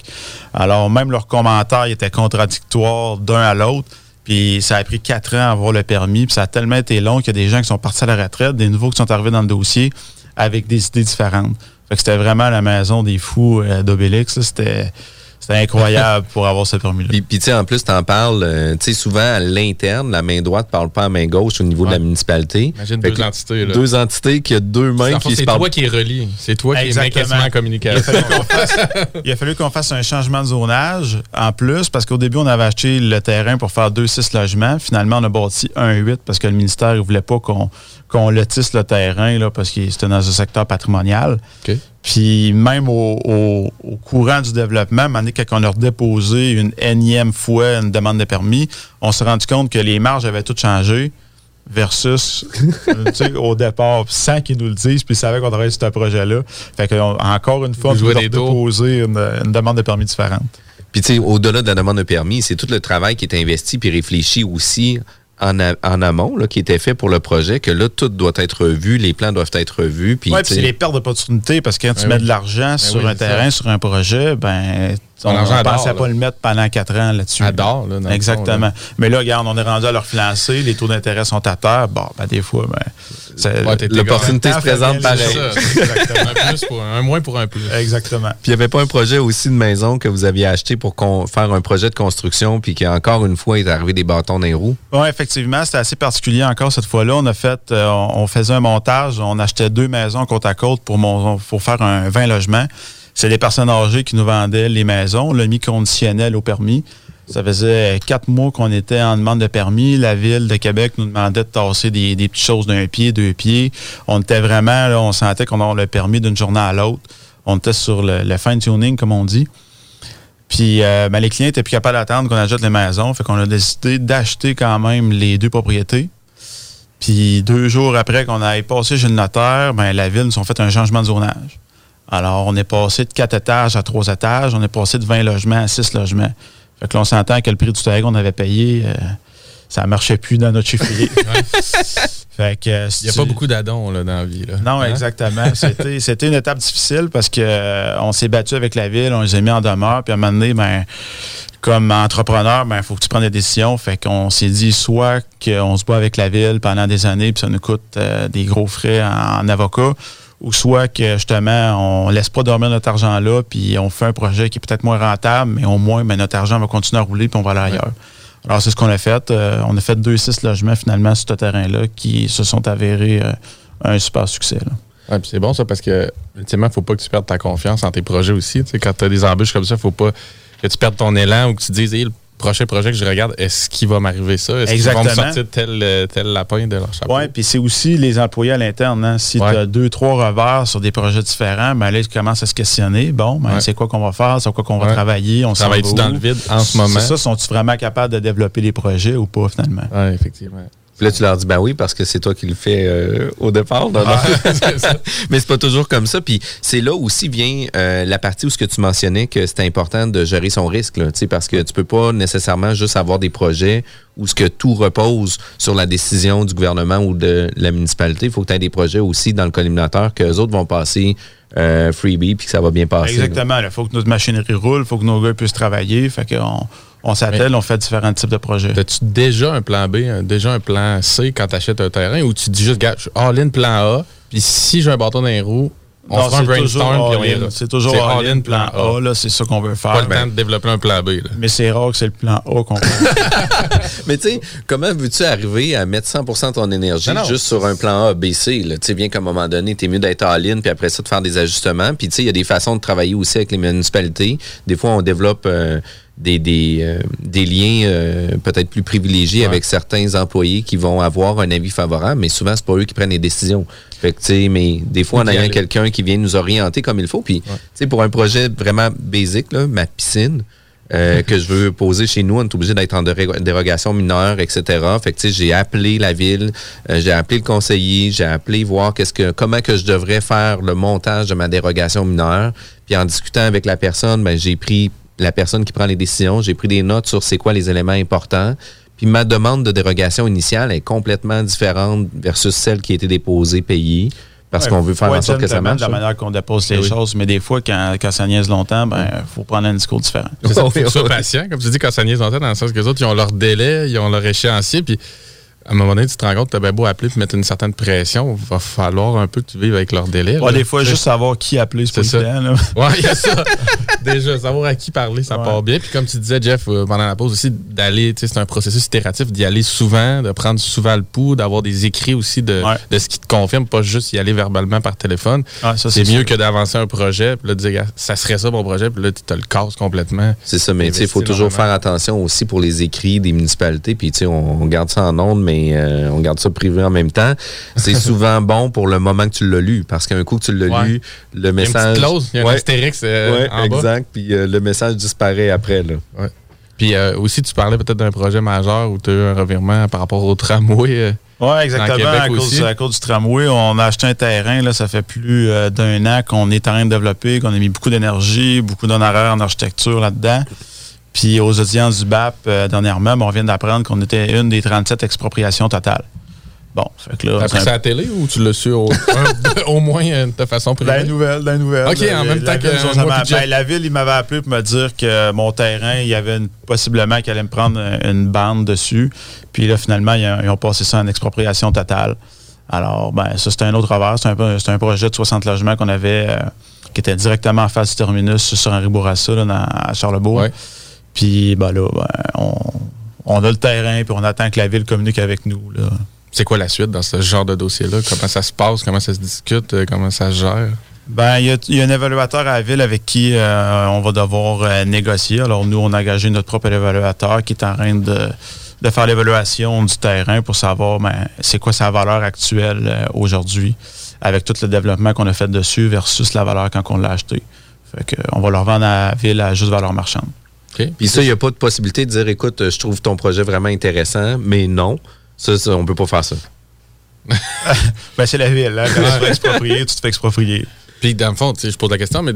Alors, même leurs commentaires étaient contradictoires d'un à l'autre. Puis ça a pris quatre ans à avoir le permis. Ça a tellement été long qu'il y a des gens qui sont partis à la retraite, des nouveaux qui sont arrivés dans le dossier avec des idées différentes. Fait que c'était vraiment la maison des fous euh, d'Obélix. C'était c'était incroyable pour avoir ce permis-là. Puis, puis, tu sais, en plus, tu en parles, euh, tu sais, souvent à l'interne, la main droite parle pas à la main gauche au niveau de la municipalité. Imagine Fait deux entités. Là. Deux entités qui a deux mains qui se c'est parlent. toi qui es relié. C'est toi qui es quasiment en Il a communication. fallu qu'on fasse, il a fallu qu'on fasse un changement de zonage en plus parce qu'au début, on avait acheté le terrain pour faire deux six logements. Finalement, on a bâti un 8 parce que le ministère ne voulait pas qu'on qu'on lotisse le terrain là, parce que c'était dans un secteur patrimonial. Puis même au, au- au courant du développement, quand on a redéposé une énième fois une demande de permis, on s'est rendu compte que les marges avaient toutes changé versus au départ, sans qu'ils nous le disent, puis ils savaient qu'on travaillait sur ce projet-là. Fait que on- encore une fois, on tours. déposer une, une demande de permis différente. Puis, tu sais, au-delà de la demande de permis, c'est tout le travail qui est investi puis réfléchi aussi en, a- en amont, là, qui était fait pour le projet, que là, tout doit être revu, les plans doivent être revus. Puis, Oui, puis c'est les pertes d'opportunités parce que quand tu Ben mets de l'argent sur oui, un terrain, sur un projet, ben on argent ne adore, pensait là. pas le mettre pendant quatre ans là-dessus. Adore, là, dans le Exactement. fond, là. Mais là, regarde, on est rendu à leur financer, les taux d'intérêt sont à terre. Bon, ben des fois, ben, Ouais, l'opportunité se présente pareil. exactement. un, plus pour un, un moins pour un plus. Exactement. Puis il n'y avait pas un projet aussi de maison que vous aviez acheté pour con- faire un projet de construction, puis qu'encore une fois, il est arrivé des bâtons dans les roues. Oui, effectivement, c'était assez particulier encore cette fois-là. On a fait, euh, on on faisait un montage, on achetait deux maisons côte à côte pour, mon, pour faire un 20 logements. C'est des personnes âgées qui nous vendaient les maisons, le mi-conditionnel au permis. Ça faisait quatre mois qu'on était en demande de permis. La ville de Québec nous demandait de tasser des, petites choses d'un pied, deux pieds. On était vraiment, là, on sentait qu'on avait le permis d'une journée à l'autre. On était sur le, fine-tuning, comme on dit. Puis euh, ben, les clients étaient plus capables d'attendre qu'on achète les maisons. Fait qu'on a décidé d'acheter quand même les deux propriétés. Puis deux jours après qu'on ait passé chez le notaire, ben, la ville nous a fait un changement de zonage. Alors, on est passé de quatre étages à trois étages. On est passé de 20 logements à 6 logements. Fait que là, on s'entend que le prix du terrain qu'on avait payé, euh, ça marchait plus dans notre chiffrier. fait que, euh, Il n'y a pas beaucoup d'addons là, dans la vie. Là. non, Hein? exactement. C'était, une étape difficile parce que euh, on s'est battu avec la ville, on les a mis en demeure, puis à un moment donné, ben, comme entrepreneur, ben, il faut que tu prennes des décisions. Fait qu'on s'est dit soit qu'on se bat avec la ville pendant des années, puis ça nous coûte euh, des gros frais en, en avocat, ou soit que justement, on laisse pas dormir notre argent là, puis on fait un projet qui est peut-être moins rentable, mais au moins, ben, notre argent va continuer à rouler, puis on va aller ailleurs. Alors, c'est ce qu'on a fait. Euh, on a fait deux, six logements finalement sur ce terrain-là qui se sont avérés euh, un super succès. Ouais, c'est bon ça parce que ultimement, il faut pas que tu perdes ta confiance en tes projets aussi. Quand tu as des embûches comme ça, faut pas que tu perdes ton élan ou que tu te dises Hey, le prochain projet que je regarde, est-ce qu'il va m'arriver ça? Est-ce qu'ils vont me sortir tel, euh, tel lapin de leur chapeau? Oui, puis c'est aussi les employés à l'interne. hein. Si Ouais. tu as deux, trois revers sur des projets différents, ben là, ils commencent à se questionner. Bon, ben, Ouais. c'est quoi qu'on va faire? C'est quoi qu'on va Ouais. travailler? On va dans le vide en ce moment? C'est ça, sont-ils vraiment capables de développer des projets ou pas, finalement? Oui, effectivement. Puis là, tu leur dis, ben oui, parce que c'est toi qui le fais euh, au départ. non. Ah. Mais c'est pas toujours comme ça. Puis c'est là aussi vient euh, la partie où ce que tu mentionnais que c'est important de gérer son risque, là, tu sais, parce que tu peux pas nécessairement juste avoir des projets où ce que tout repose sur la décision du gouvernement ou de la municipalité. Il faut que tu aies des projets aussi dans le collimateur que les autres vont passer euh, freebie puis que ça va bien passer. Exactement. Il faut que notre machinerie roule, il faut que nos gars puissent travailler. Fait qu'on on s'attelle, on fait différents types de projets. As-tu déjà un plan B, déjà un plan C quand tu achètes un terrain ou tu dis juste, gars, je suis all-in plan A, puis si j'ai un bâton dans les roues, on Non, fera un brainstorm puis on. C'est toujours all-in, plan A. là, C'est ça qu'on veut faire. Pas le temps de développer un plan B. Là. Mais c'est rare que c'est le plan A qu'on Mais tu sais, comment veux-tu arriver à mettre 100% de ton énergie Non, non. juste sur un plan A, B, C? Tu sais, bien qu'à un moment donné, t'es mieux d'être all-in, puis après ça, de faire des ajustements. Puis tu sais, il y a des façons de travailler aussi avec les municipalités. Des fois, on développe euh, des, des, euh, des liens euh, peut-être plus privilégiés Ouais. avec certains employés qui vont avoir un avis favorable, mais souvent, c'est pas eux qui prennent les décisions. Fait que, mais des fois, ayant aller. quelqu'un qui vient nous orienter comme il faut, puis, pour un projet vraiment basique, là, ma piscine, euh, que je veux poser chez nous, on est obligé d'être en dérogation mineure, etc. Fait que j'ai appelé la ville, euh, j'ai appelé le conseiller, j'ai appelé voir qu'est-ce que comment que je devrais faire le montage de ma dérogation mineure. Puis en discutant avec la personne, ben, j'ai pris la personne qui prend les décisions, j'ai pris des notes sur c'est quoi les éléments importants. Puis ma demande de dérogation initiale est complètement différente versus celle qui a été déposée, payée, parce qu'on veut faire en sorte que ça marche. de la là. manière qu'on dépose les Oui. choses, mais des fois, quand, quand ça niaise longtemps, ben, faut prendre un discours différent. C'est ça, faut Oui, patient, comme tu dis, quand ça niaise longtemps, dans le sens que les autres, ils ont leur délai, ils ont leur échéancier, puis à un moment donné, tu te rends compte que tu bien beau appeler et mettre une certaine pression, il va falloir un peu que tu vives avec leur délai. Ouais, des fois, juste savoir qui appeler, c'est pas évident. Ouais, il y a ça. Déjà, savoir à qui parler, ça Ouais. part bien. Puis comme tu disais, Jeff, euh, pendant la pause aussi, d'aller, tu sais, c'est un processus itératif, d'y aller souvent, de prendre souvent le pouls, d'avoir des écrits aussi de, Ouais. de ce qui te confirme, pas juste y aller verbalement par téléphone. Ah, c'est mieux sûr. que d'avancer un projet, puis là, de dire, ça serait ça mon projet, puis là, tu te le casses complètement. C'est ça, mais tu sais, il faut toujours faire attention aussi pour les écrits des municipalités. Puis, tu sais, on, on garde ça en ondes, mais euh, on garde ça privé en même temps. C'est souvent bon pour le moment que tu l'as lu, parce qu'un coup que tu l'as Ouais. lu, le Il y a une message. petite clause, il y a un astérix euh, Ouais, en bas. exact. Puis euh, le message disparaît après. Là. Puis euh, aussi, tu parlais peut-être d'un projet majeur où tu as eu un revirement par rapport au tramway. euh. Oui, exactement. À cause, à cause du tramway, on a acheté un terrain. Là, ça fait plus d'un an qu'on est en train de développer, qu'on a mis beaucoup d'énergie, beaucoup d'honoraires en architecture là-dedans. Puis aux audiences du BAP, euh, dernièrement, ben, on vient d'apprendre qu'on était une des 37 expropriations totales. Bon, fait que là, T'as c'est appris ça à la télé ou tu l'as su au, moins euh, de façon Dans les privée? nouvelles, dans les nouvelles. OK, en même La temps ville, que moi ben, la ville, il m'avait appelé pour me dire que mon terrain, il y avait une- possiblement qu'il allait me prendre une bande dessus. Puis là, finalement, ils ont, ils ont passé ça en expropriation totale. Alors, ben, ça, c'était un autre revers. C'est un, projet de 60 logements qu'on avait, euh, qui était directement en face du terminus sur Henri Bourassa, là, dans- à Charlebourg. Ouais. Puis, ben là, ben, on, on a le terrain, puis on attend que la ville communique avec nous. Là. C'est quoi la suite dans ce genre de dossier-là? Comment ça se passe? Comment ça se discute? Euh, Comment ça se gère? Ben, il y, a- il y a un évaluateur à la ville avec qui euh, on va devoir euh, négocier. Alors, nous, on a engagé notre propre évaluateur qui est en train de, de faire l'évaluation du terrain pour savoir ben, c'est quoi sa valeur actuelle euh, aujourd'hui avec tout le développement qu'on a fait dessus versus la valeur quand on l'a acheté. Fait que, on va le revendre à la ville à juste valeur marchande. OK? Puis ça, il n'y a pas de possibilité de dire, écoute, je trouve ton projet vraiment intéressant, mais non. Ça, ça, on peut pas faire ça. Ben, c'est la ville. Hein? Quand tu te fais exproprier, tu te fais exproprier. Puis, dans le fond, je pose la question, mais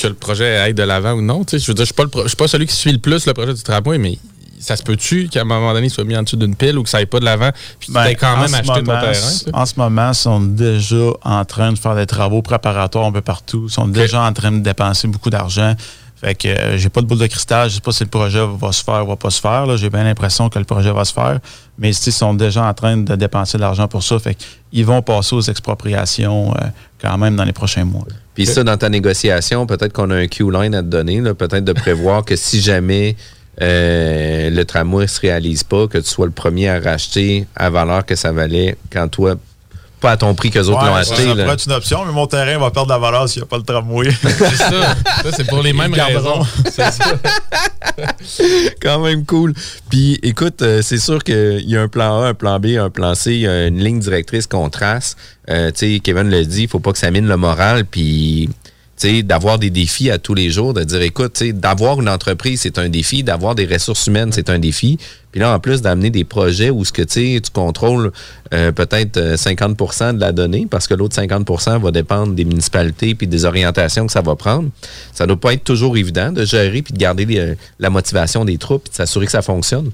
que le projet aille de l'avant ou non, tu sais, je veux dire, je je suis pas celui qui suit le plus le projet du tramway, mais ça se peut-tu qu'à un moment donné, il soit mis en dessous d'une pile ou que ça aille pas de l'avant, puis Ben, tu quand en même ce acheté ton moment, terrain? tu sais? En ce moment, ils sont déjà en train de faire des travaux préparatoires un peu partout. Ils sont déjà en train de dépenser beaucoup d'argent. Fait que euh, j'ai pas de boule de cristal. Je sais pas si le projet va se faire ou va pas se faire. J'ai bien l'impression que le projet va se faire. Mais ils sont déjà en train de dépenser de l'argent pour ça. Fait qu'ils vont passer aux expropriations euh, quand même dans les prochains mois. Puis ça, dans ta négociation, peut-être qu'on a un Q-line à te donner, peut-être de prévoir que si jamais euh, le tramway ne se réalise pas, que tu sois le premier à racheter à valeur que ça valait quand toi, pas à ton prix que les autres l'ont acheté. ça pourrait être une option, mais mon terrain va perdre de la valeur s'il n'y a pas le tramway. C'est ça. Ça, c'est pour les mêmes raisons. C'est ça. quand même cool. Puis écoute, euh, c'est sûr qu'il y a un plan A, un plan B, un plan C, il y a une ligne directrice qu'on trace. Euh, tu sais, Kevin le dit, il faut pas que ça mine le moral. Puis d'avoir des défis à tous les jours, de dire, écoute, d'avoir une entreprise, c'est un défi, d'avoir des ressources humaines, c'est un défi. Puis là, en plus, d'amener des projets où ce que tu contrôles euh, peut-être euh, 50% de la donnée, parce que l'autre 50% va dépendre des municipalités puis des orientations que ça va prendre. Ça doit pas être toujours évident de gérer puis de garder les- la motivation des troupes puis de s'assurer que ça fonctionne.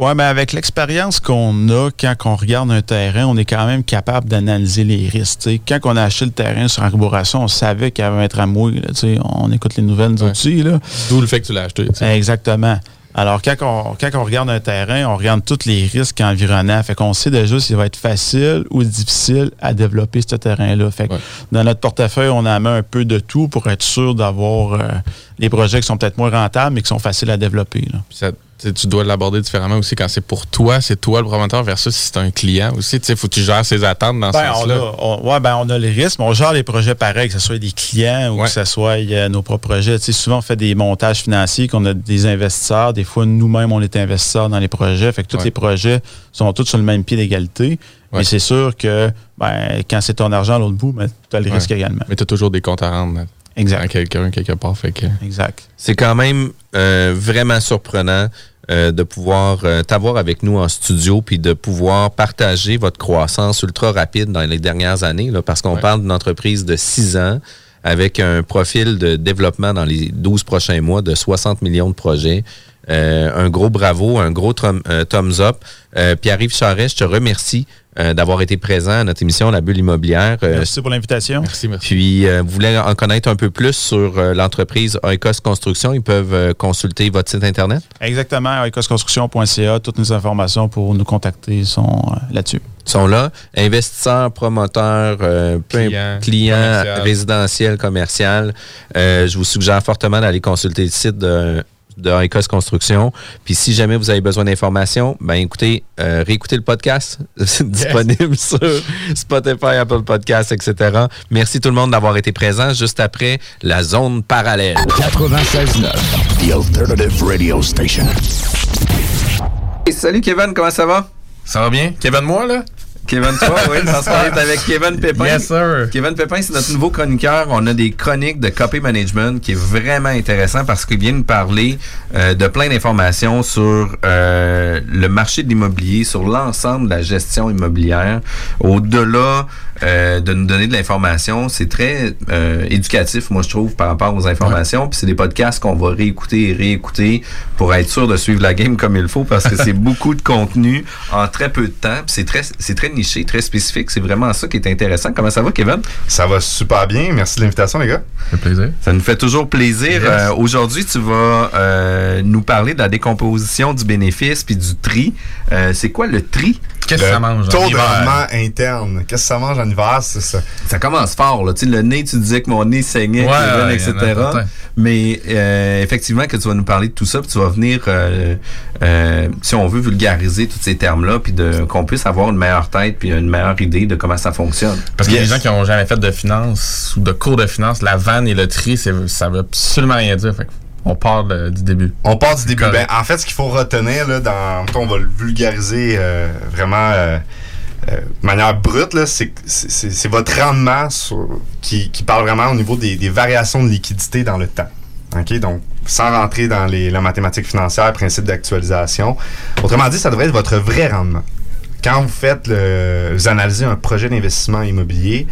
Oui, mais avec l'expérience qu'on a quand on regarde un terrain, on est quand même capable d'analyser les risques. tu sais. Quand on a acheté le terrain sur Arboration, on savait qu'il y avait un tramway. là, tu sais. on écoute les nouvelles, Ouais. aussi. Là. D'où le fait que tu l'as acheté. Exactement. Alors, quand on, quand on regarde un terrain, on regarde tous les risques environnants. Fait qu'on sait déjà s'il va être facile ou difficile à développer ce terrain-là. Fait que Ouais. dans notre portefeuille, on en met un peu de tout pour être sûr d'avoir euh, les projets qui sont peut-être moins rentables, mais qui sont faciles à développer. là. Tu dois l'aborder différemment aussi quand c'est pour toi, c'est toi le promoteur versus si c'est un client aussi. Tu sais, faut que tu gères ses attentes dans ce Ben, sens-là. ouais, ben, on a les risques, mais on gère les projets pareils, que ce soit des clients ou Ouais. que ce soit euh, nos propres projets. Tu sais, souvent, on fait des montages financiers, qu'on a des investisseurs. Des fois, nous-mêmes, on est investisseurs dans les projets. Fait que tous Ouais. les projets sont tous sur le même pied d'égalité. Ouais. Mais c'est sûr que ben, quand c'est ton argent à l'autre bout, ben, tu as le risque également. Mais tu as toujours des comptes à rendre Exact. quelqu'un quelque part. Fait que... Exact. C'est quand même euh, vraiment surprenant euh, de pouvoir euh, t'avoir avec nous en studio puis de pouvoir partager votre croissance ultra rapide dans les dernières années, là, parce qu'on Ouais. parle d'une entreprise de 6 ans avec un profil de développement dans les 12 prochains mois de 60 millions de projets. Euh, un gros bravo, un gros thum- thumbs up. Euh, Pierre-Yves Charret, je te remercie euh, d'avoir été présent à notre émission La Bulle immobilière. Euh, Merci pour l'invitation. Merci, merci. puis, euh, vous voulez en connaître un peu plus sur euh, l'entreprise Oikos Construction, ils peuvent euh, consulter votre site Internet? Exactement. ecosconstruction.ca, toutes nos informations pour nous contacter sont euh, là-dessus. Ils sont là. Investisseurs, promoteurs, euh, Clients, clients, commercial. résidentiels, commercial. Euh, je vous suggère fortement d'aller consulter le site de de Oikos Construction. Puis si jamais vous avez besoin d'informations, ben écoutez, euh, réécoutez le podcast. C'est disponible sur Spotify, Apple Podcasts, etc. Merci tout le monde d'avoir été présent juste après la zone parallèle. 96.9, the alternative radio station. Salut Kevin, comment ça va? Ça va bien? Kevin, moi, là? Kevin, toi, oui, parce qu'on est avec Kevin Pépin. Yes, sir. Kevin Pépin, c'est notre nouveau chroniqueur. On a des chroniques de copy management qui est vraiment intéressant parce qu'il vient nous parler euh, de plein d'informations sur euh, le marché de l'immobilier, sur l'ensemble de la gestion immobilière. Au-delà euh, de nous donner de l'information, c'est très éducatif, moi je trouve, par rapport aux informations. Puis c'est des podcasts qu'on va réécouter et réécouter pour être sûr de suivre la game comme il faut parce que c'est beaucoup de contenu en très peu de temps. Puis c'est très, c'est très niché, très spécifique. C'est vraiment ça qui est intéressant. Comment ça va, Kevin? Ça va super bien. Merci de l'invitation, les gars. Ça fait plaisir. Ça nous fait toujours plaisir. Yes. Euh, Aujourd'hui, tu vas euh, nous parler de la décomposition du bénéfice puis du tri. Euh, c'est quoi le tri? Qu'est-ce que ça mange en Taux de hiver? rendement interne. Qu'est-ce que ça mange en hiver? C'est ça? Ça commence fort, là. Tu sais, le nez, tu disais que mon nez saignait, Ouais, etc. y en a. Mais euh, effectivement, que tu vas nous parler de tout ça, puis tu vas venir, euh, euh, si on veut, vulgariser tous ces termes-là, puis de- qu'on puisse avoir une meilleure tête, puis une meilleure idée de comment ça fonctionne. Parce que Yes. les gens qui ont jamais fait de finance ou de cours de finance, la vanne et le tri, ça veut absolument rien dire. Fait on part de- du début. On part du début. Ben, en fait, ce qu'il faut retenir, là, dans, on va le vulgariser euh, vraiment euh, euh, de manière brute, c'est, votre rendement sur- qui, qui parle vraiment au niveau des, des variations de liquidité dans le temps. OK? Donc, sans rentrer dans les, la mathématique financière, principe d'actualisation. Autrement dit, ça devrait être votre vrai rendement. Quand vous faites le, vous analysez un projet d'investissement immobilier,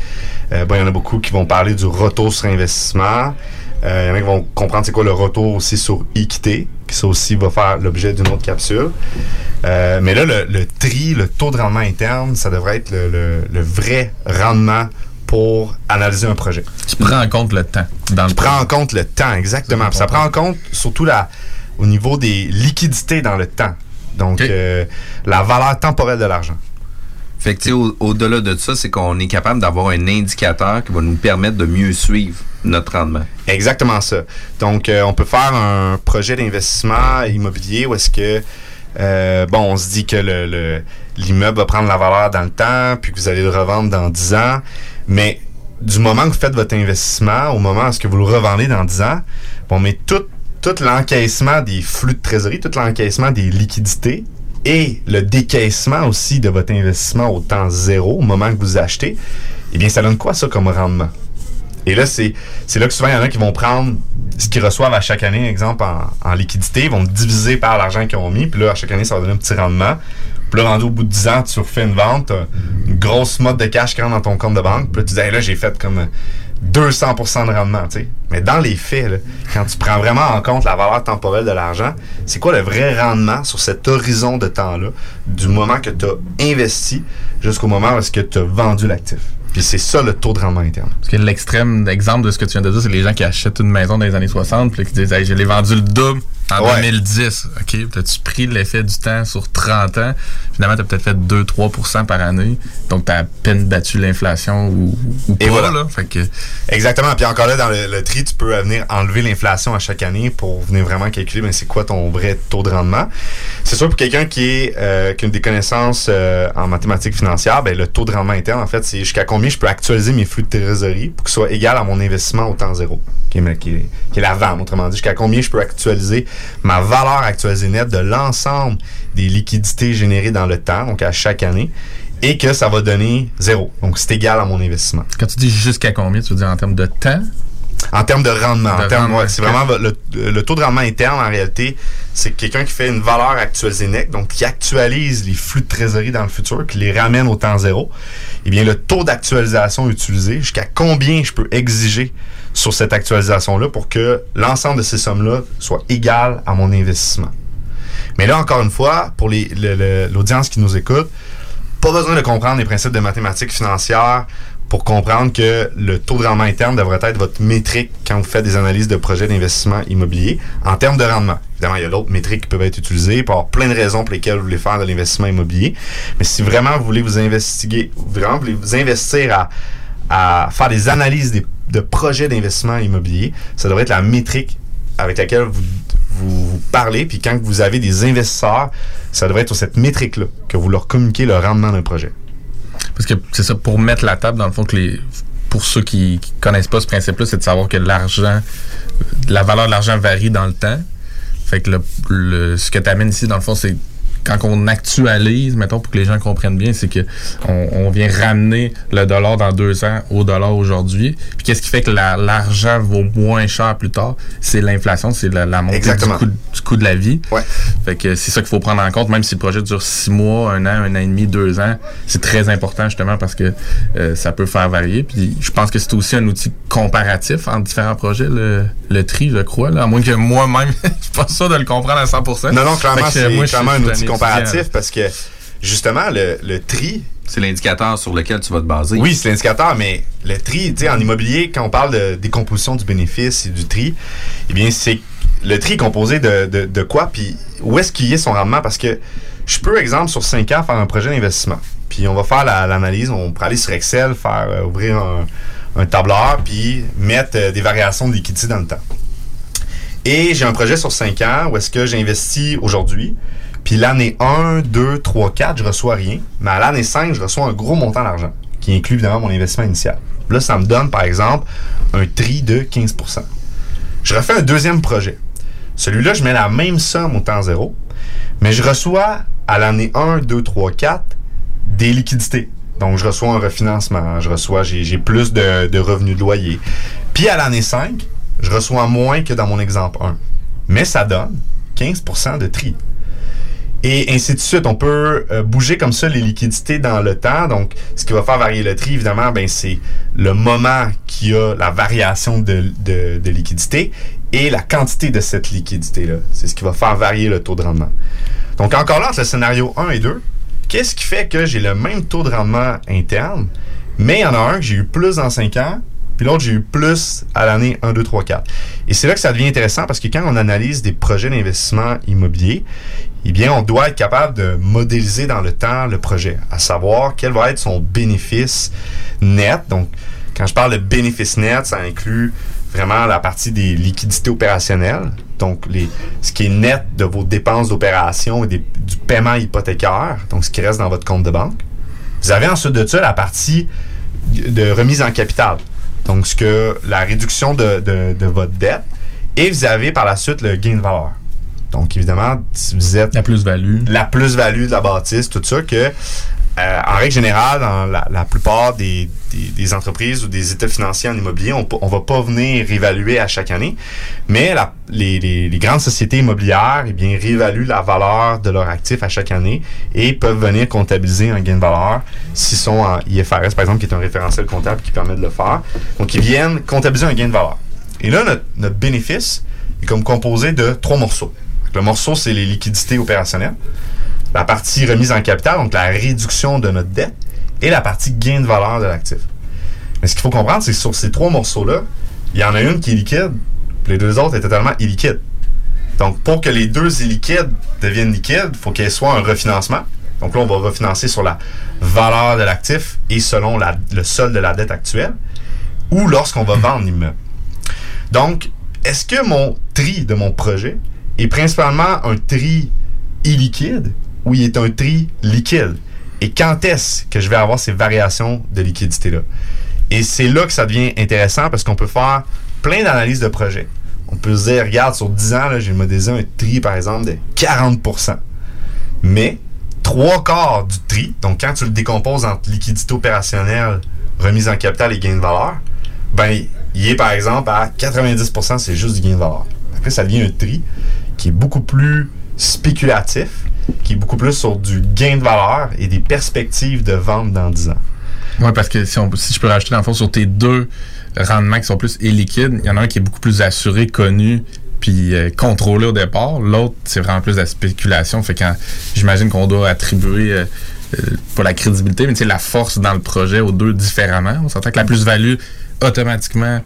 euh, bon, il y en a beaucoup qui vont parler du retour sur investissement. Euh, il y en a qui vont comprendre c'est quoi le retour aussi sur équité, qui ça aussi va faire l'objet d'une autre capsule. Euh, mais là, le, le tri, le taux de rendement interne, ça devrait être le, le- le vrai rendement pour analyser un projet. Tu prends en compte le temps dans le Tu prends en compte le temps, exactement. Puis ça prend en compte surtout la, au niveau des liquidités dans le temps. Donc, euh, la valeur temporelle de l'argent. Fait que, au-delà de ça, c'est qu'on est capable d'avoir un indicateur qui va nous permettre de mieux suivre notre rendement. Exactement ça. Donc, euh, on peut faire un projet d'investissement immobilier où est-ce que, euh, bon, on se dit que le- le- l'immeuble va prendre la valeur dans le temps, puis que vous allez le revendre dans 10 ans. Mais du moment que vous faites votre investissement, au moment où est-ce que vous le revendez dans 10 ans, on met tout l'encaissement des flux de trésorerie, tout l'encaissement des liquidités et le décaissement aussi de votre investissement au temps zéro, au moment que vous achetez, eh bien, ça donne quoi ça comme rendement? Et là, c'est là que souvent, il y en a qui vont prendre ce qu'ils reçoivent à chaque année, exemple, en, liquidité, ils vont diviser par l'argent qu'ils ont mis, puis là, à chaque année, ça va donner un petit rendement. Puis là, rendu au bout de 10 ans, tu refais une vente, une grosse mode de cash qui rentre dans ton compte de banque, puis là, tu dis, là, j'ai fait comme 200% de rendement, tu sais. Mais dans les faits, quand tu prends vraiment en compte la valeur temporelle de l'argent, c'est quoi le vrai rendement sur cet horizon de temps-là, du moment que tu as investi jusqu'au moment où est-ce que tu as vendu l'actif? Puis c'est ça le taux de rendement interne. Parce que l'extrême exemple de ce que tu viens de dire, c'est les gens qui achètent une maison dans les années 60 puis qui disent hey, je l'ai vendu le double en Ouais. 2010. OK, Puis as-tu pris l'effet du temps sur 30 ans? Finalement, tu as peut-être fait 2-3% par année. Donc, tu as à peine battu l'inflation ou, ou Et pas. voilà. Là. Fait que, Exactement. Puis encore là, dans le, le tri, tu peux venir enlever l'inflation à chaque année pour venir vraiment calculer ben, c'est quoi ton vrai taux de rendement? C'est sûr, pour quelqu'un qui, est, euh, qui a des connaissances euh, en mathématiques financières, ben, le taux de rendement interne, en fait, c'est jusqu'à combien je peux actualiser mes flux de trésorerie pour qu'ils soient égal à mon investissement au temps zéro, qui est, qui est- qui est la vente, autrement dit, jusqu'à combien je peux actualiser ma valeur actualisée nette de l'ensemble des liquidités générées dans le temps, donc à chaque année, et que ça va donner zéro. Donc, c'est égal à mon investissement. quand tu dis jusqu'à combien, tu veux dire en termes de temps? En termes de rendement. De en termes- rendement, ouais, c'est vraiment le, le taux de rendement interne, en réalité, c'est quelqu'un qui fait une valeur actualisée nette, donc qui actualise les flux de trésorerie dans le futur, qui les ramène au temps zéro. Eh bien, le taux d'actualisation utilisé, jusqu'à combien je peux exiger sur cette actualisation-là pour que l'ensemble de ces sommes-là soit égal à mon investissement. Mais là, encore une fois, pour l'audience qui nous écoute, pas besoin de comprendre les principes de mathématiques financières pour comprendre que le taux de rendement interne devrait être votre métrique quand vous faites des analyses de projets d'investissement immobilier en termes de rendement. Évidemment, il y a d'autres métriques qui peuvent être utilisées pour avoir plein de raisons pour lesquelles vous voulez faire de l'investissement immobilier. Mais si vraiment vous voulez vous investiguer, vraiment vous voulez vous investir à, à faire des analyses des- de projets d'investissement immobilier, ça devrait être la métrique avec laquelle vous, parlez. Puis quand vous avez des investisseurs, ça devrait être sur cette métrique-là que vous leur communiquez le rendement d'un projet. Parce que c'est ça, pour mettre la table, dans le fond, que les, pour ceux qui, qui connaissent pas ce principe-là, c'est de savoir que l'argent, la valeur de l'argent varie dans le temps. Fait que ce que tu amènes ici, dans le fond, c'est quand on actualise, mettons, pour que les gens comprennent bien, c'est que on, on vient ramener le dollar dans deux ans au dollar aujourd'hui. Puis qu'est-ce qui fait que la- l'argent vaut moins cher plus tard? C'est l'inflation, c'est la, la montée du coût, du coût de la vie. Ouais. Fait que c'est ça qu'il faut prendre en compte, même si le projet dure six mois, un an, un an et demi, deux ans. C'est très important justement parce que euh, ça peut faire varier. Puis je pense que c'est aussi un outil comparatif entre différents projets, le, le tri, je crois. Là, à moins que moi-même, je suis pas sûr de le comprendre à 100%. Non, non, clairement, c'est clairement un outil. Comparatif parce que justement, le, le tri, C'est l'indicateur sur lequel tu vas te baser. oui, c'est l'indicateur, mais le tri, tu sais, en immobilier, quand on parle de décomposition du bénéfice et du tri, eh bien, c'est le tri est composé de, de, de quoi, puis où est-ce qu'il y a son rendement, parce que je peux, exemple, sur 5 ans, faire un projet d'investissement. Puis on va faire la- l'analyse, on pourrait aller sur Excel, faire euh, ouvrir un, un tableur, puis mettre euh, des variations de liquidité dans le temps. Et j'ai un projet sur 5 ans où est-ce que j'investis aujourd'hui. Puis l'année 1, 2, 3, 4, je reçois rien. Mais à l'année 5, je reçois un gros montant d'argent, qui inclut évidemment mon investissement initial. Là, ça me donne, par exemple, un tri de 15% Je refais un deuxième projet. Celui-là, je mets la même somme au temps zéro, mais je reçois à l'année 1, 2, 3, 4 des liquidités. Donc, je reçois un refinancement, je reçois, j'ai plus de revenus de loyer. Puis à l'année 5, je reçois moins que dans mon exemple 1. Mais ça donne 15% de tri. Et ainsi de suite. On peut euh, bouger comme ça les liquidités dans le temps. Donc, ce qui va faire varier le tri, évidemment, ben, c'est le moment qui a la variation de, de, liquidité et la quantité de cette liquidité-là. C'est ce qui va faire varier le taux de rendement. Donc, encore là, entre le scénario 1 et 2, qu'est-ce qui fait que j'ai le même taux de rendement interne, mais il y en a un que j'ai eu plus dans 5 ans, puis l'autre, j'ai eu plus à l'année 1, 2, 3, 4. Et c'est là que ça devient intéressant parce que quand on analyse des projets d'investissement immobilier, eh bien, on doit être capable de modéliser dans le temps le projet, à savoir quel va être son bénéfice net. Donc, quand je parle de bénéfice net, ça inclut vraiment la partie des liquidités opérationnelles, donc les, ce qui est net de vos dépenses d'opération et du paiement hypothécaire, donc ce qui reste dans votre compte de banque. Vous avez ensuite de ça la partie de remise en capital, donc ce que la réduction de, de- de votre dette, et vous avez par la suite le gain de valeur. Donc évidemment, si vous êtes La plus-value. la plus-value de la bâtisse, tout ça, que euh, en règle générale, dans la, la plupart des, des- des entreprises ou des états financiers en immobilier, on ne va pas venir réévaluer à chaque année, mais la- les, les- les grandes sociétés immobilières eh bien, réévaluent la valeur de leurs actifs à chaque année et peuvent venir comptabiliser un gain de valeur s'ils sont en IFRS, par exemple, qui est un référentiel comptable qui permet de le faire. Donc, ils viennent comptabiliser un gain de valeur. Et là, notre, notre bénéfice est comme composé de trois morceaux. Le morceau, c'est les liquidités opérationnelles la partie remise en capital, donc la réduction de notre dette, et la partie gain de valeur de l'actif. Mais ce qu'il faut comprendre, c'est que sur ces trois morceaux-là, il y en a une qui est liquide, puis les deux autres est totalement illiquide. Donc, pour que les deux illiquides deviennent liquides, il faut qu'il y ait soit un refinancement. Donc là, on va refinancer sur la valeur de l'actif et selon le solde de la dette actuelle, ou lorsqu'on va vendre l'immeuble. Donc, est-ce que mon tri de mon projet est principalement un tri illiquide ou il est un tri liquide? Et quand est-ce que je vais avoir ces variations de liquidité-là? Et c'est là que ça devient intéressant parce qu'on peut faire plein d'analyses de projets. On peut se dire, regarde, sur 10 ans, j'ai modélisé un tri, par exemple, de 40% Mais trois quarts du tri, donc quand tu le décomposes entre liquidité opérationnelle, remise en capital et gain de valeur, ben, il est par exemple à 90%, c'est juste du gain de valeur. Après, ça devient un tri qui est beaucoup plus spéculatif, qui est beaucoup plus sur du gain de valeur et des perspectives de vente dans 10 ans. Oui, parce que si, on, je peux rajouter dans le fond sur tes deux rendements qui sont plus illiquides, il y en a un qui est beaucoup plus assuré, connu, puis euh, contrôlé au départ. L'autre, c'est vraiment plus de la spéculation. Fait quand j'imagine qu'on doit attribuer euh, euh, pas la crédibilité, mais la force dans le projet aux deux différemment. On s'entend que la plus-value, automatiquement,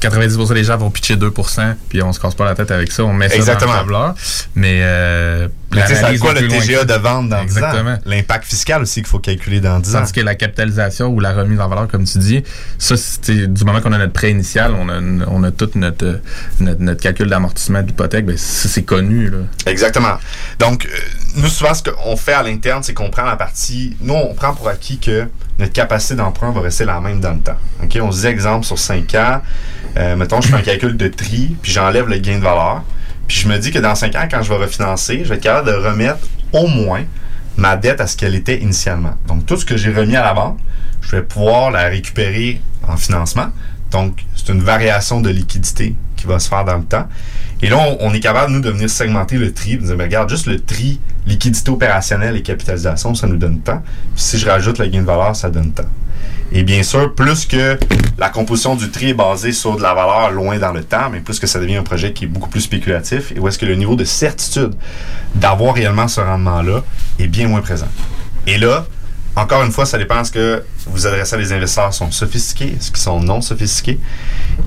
90% des gens vont pitcher 2%, puis on se casse pas la tête avec ça, on met ça Exactement. dans le tableur. Mais, euh, Mais l'analyse quoi le TGA de vente dans 10 ans? Exactement. L'impact fiscal aussi qu'il faut calculer dans 10 ans. Tandis que la capitalisation ou la remise en valeur, comme tu dis, ça, c'est du moment qu'on a notre prêt initial, on a, on a tout notre, euh, notre, notre calcul d'amortissement de l'hypothèque, ben, c'est connu. Là. Exactement. Donc, euh, nous, souvent, ce qu'on fait à l'interne, c'est qu'on prend la partie. Nous, on prend pour acquis que notre capacité d'emprunt va rester la même dans le temps. OK? On se dit, exemple, sur 5 ans, euh, mettons, je fais un calcul de tri, puis j'enlève le gain de valeur. Puis je me dis que dans 5 ans, quand je vais refinancer, je vais être capable de remettre au moins ma dette à ce qu'elle était initialement. Donc, tout ce que j'ai remis à la banque, je vais pouvoir la récupérer en financement. Donc, c'est une variation de liquidité qui va se faire dans le temps. Et là, on, est capable, nous, de venir segmenter le tri, de dire, ben, regarde, juste le tri, liquidité opérationnelle et capitalisation, ça nous donne temps. Puis si je rajoute le gain de valeur, ça donne temps. Et bien sûr, plus que la composition du tri est basée sur de la valeur loin dans le temps, mais plus que ça devient un projet qui est beaucoup plus spéculatif et où est-ce que le niveau de certitude d'avoir réellement ce rendement-là est bien moins présent. Et là, encore une fois, ça dépend ce que vous adressez à des investisseurs sont sophistiqués, est-ce qu'ils sont non sophistiqués,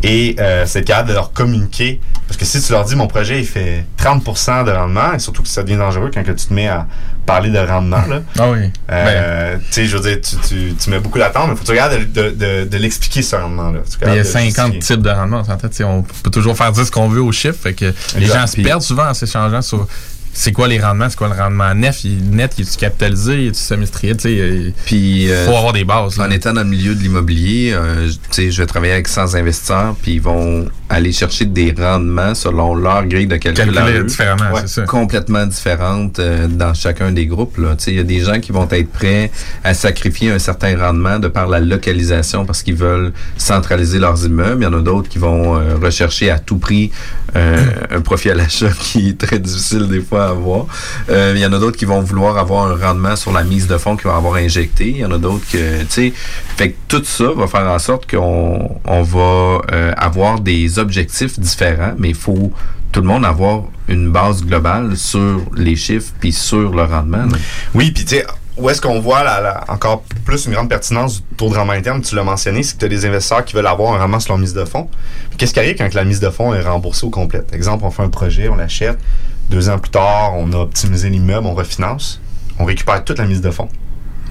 et euh, c'est capable de leur communiquer Parce que si tu leur dis mon projet il fait 30% de rendement, et surtout que ça devient dangereux quand que tu te mets à parler de rendement, là. Ah oui. Euh, tu sais, je veux dire, tu, tu, tu mets beaucoup d'attente, mais faut que tu regardes de, de, de, de l'expliquer ce rendement-là. Mais il y a regardes de 50 justifier. types de rendements. En fait, on peut toujours faire dire ce qu'on veut aux chiffres. Fait que les gens se perdent souvent en s'échangeant sur c'est quoi les rendements, c'est quoi le rendement net, il, net, il est capitalisé, il est semestriel, tu sais. Il euh, faut avoir des bases. là. En étant dans le milieu de l'immobilier, euh, je- tu sais, je vais travailler avec 100 investisseurs, puis ils vont aller chercher des rendements selon leur grille de calcul. à Calculer eux. différemment, Ouais. c'est ça. complètement différentes euh, dans chacun des groupes. là. Tu sais, Il y a des gens qui vont être prêts à sacrifier un certain rendement de par la localisation parce qu'ils veulent centraliser leurs immeubles. Il y en a d'autres qui vont euh, rechercher à tout prix un profit à l'achat qui est très difficile des fois avoir. Euh, il y en a d'autres qui vont vouloir avoir un rendement sur la mise de fonds qu'ils vont avoir injecté. Il y en a d'autres que, tu sais, fait que tout ça va faire en sorte qu'on on va euh, avoir des objectifs différents, mais il faut tout le monde avoir une base globale sur les chiffres puis sur le rendement. Oui, puis tu sais, où est-ce qu'on voit encore plus une grande pertinence du taux de rendement interne, tu l'as mentionné, c'est que tu as des investisseurs qui veulent avoir un rendement sur leur mise de fonds. Qu'est-ce qui arrive quand la mise de fonds est remboursée au complet? Exemple, on fait un projet, on l'achète, deux ans plus tard, on a optimisé l'immeuble, on refinance, on récupère toute la mise de fonds.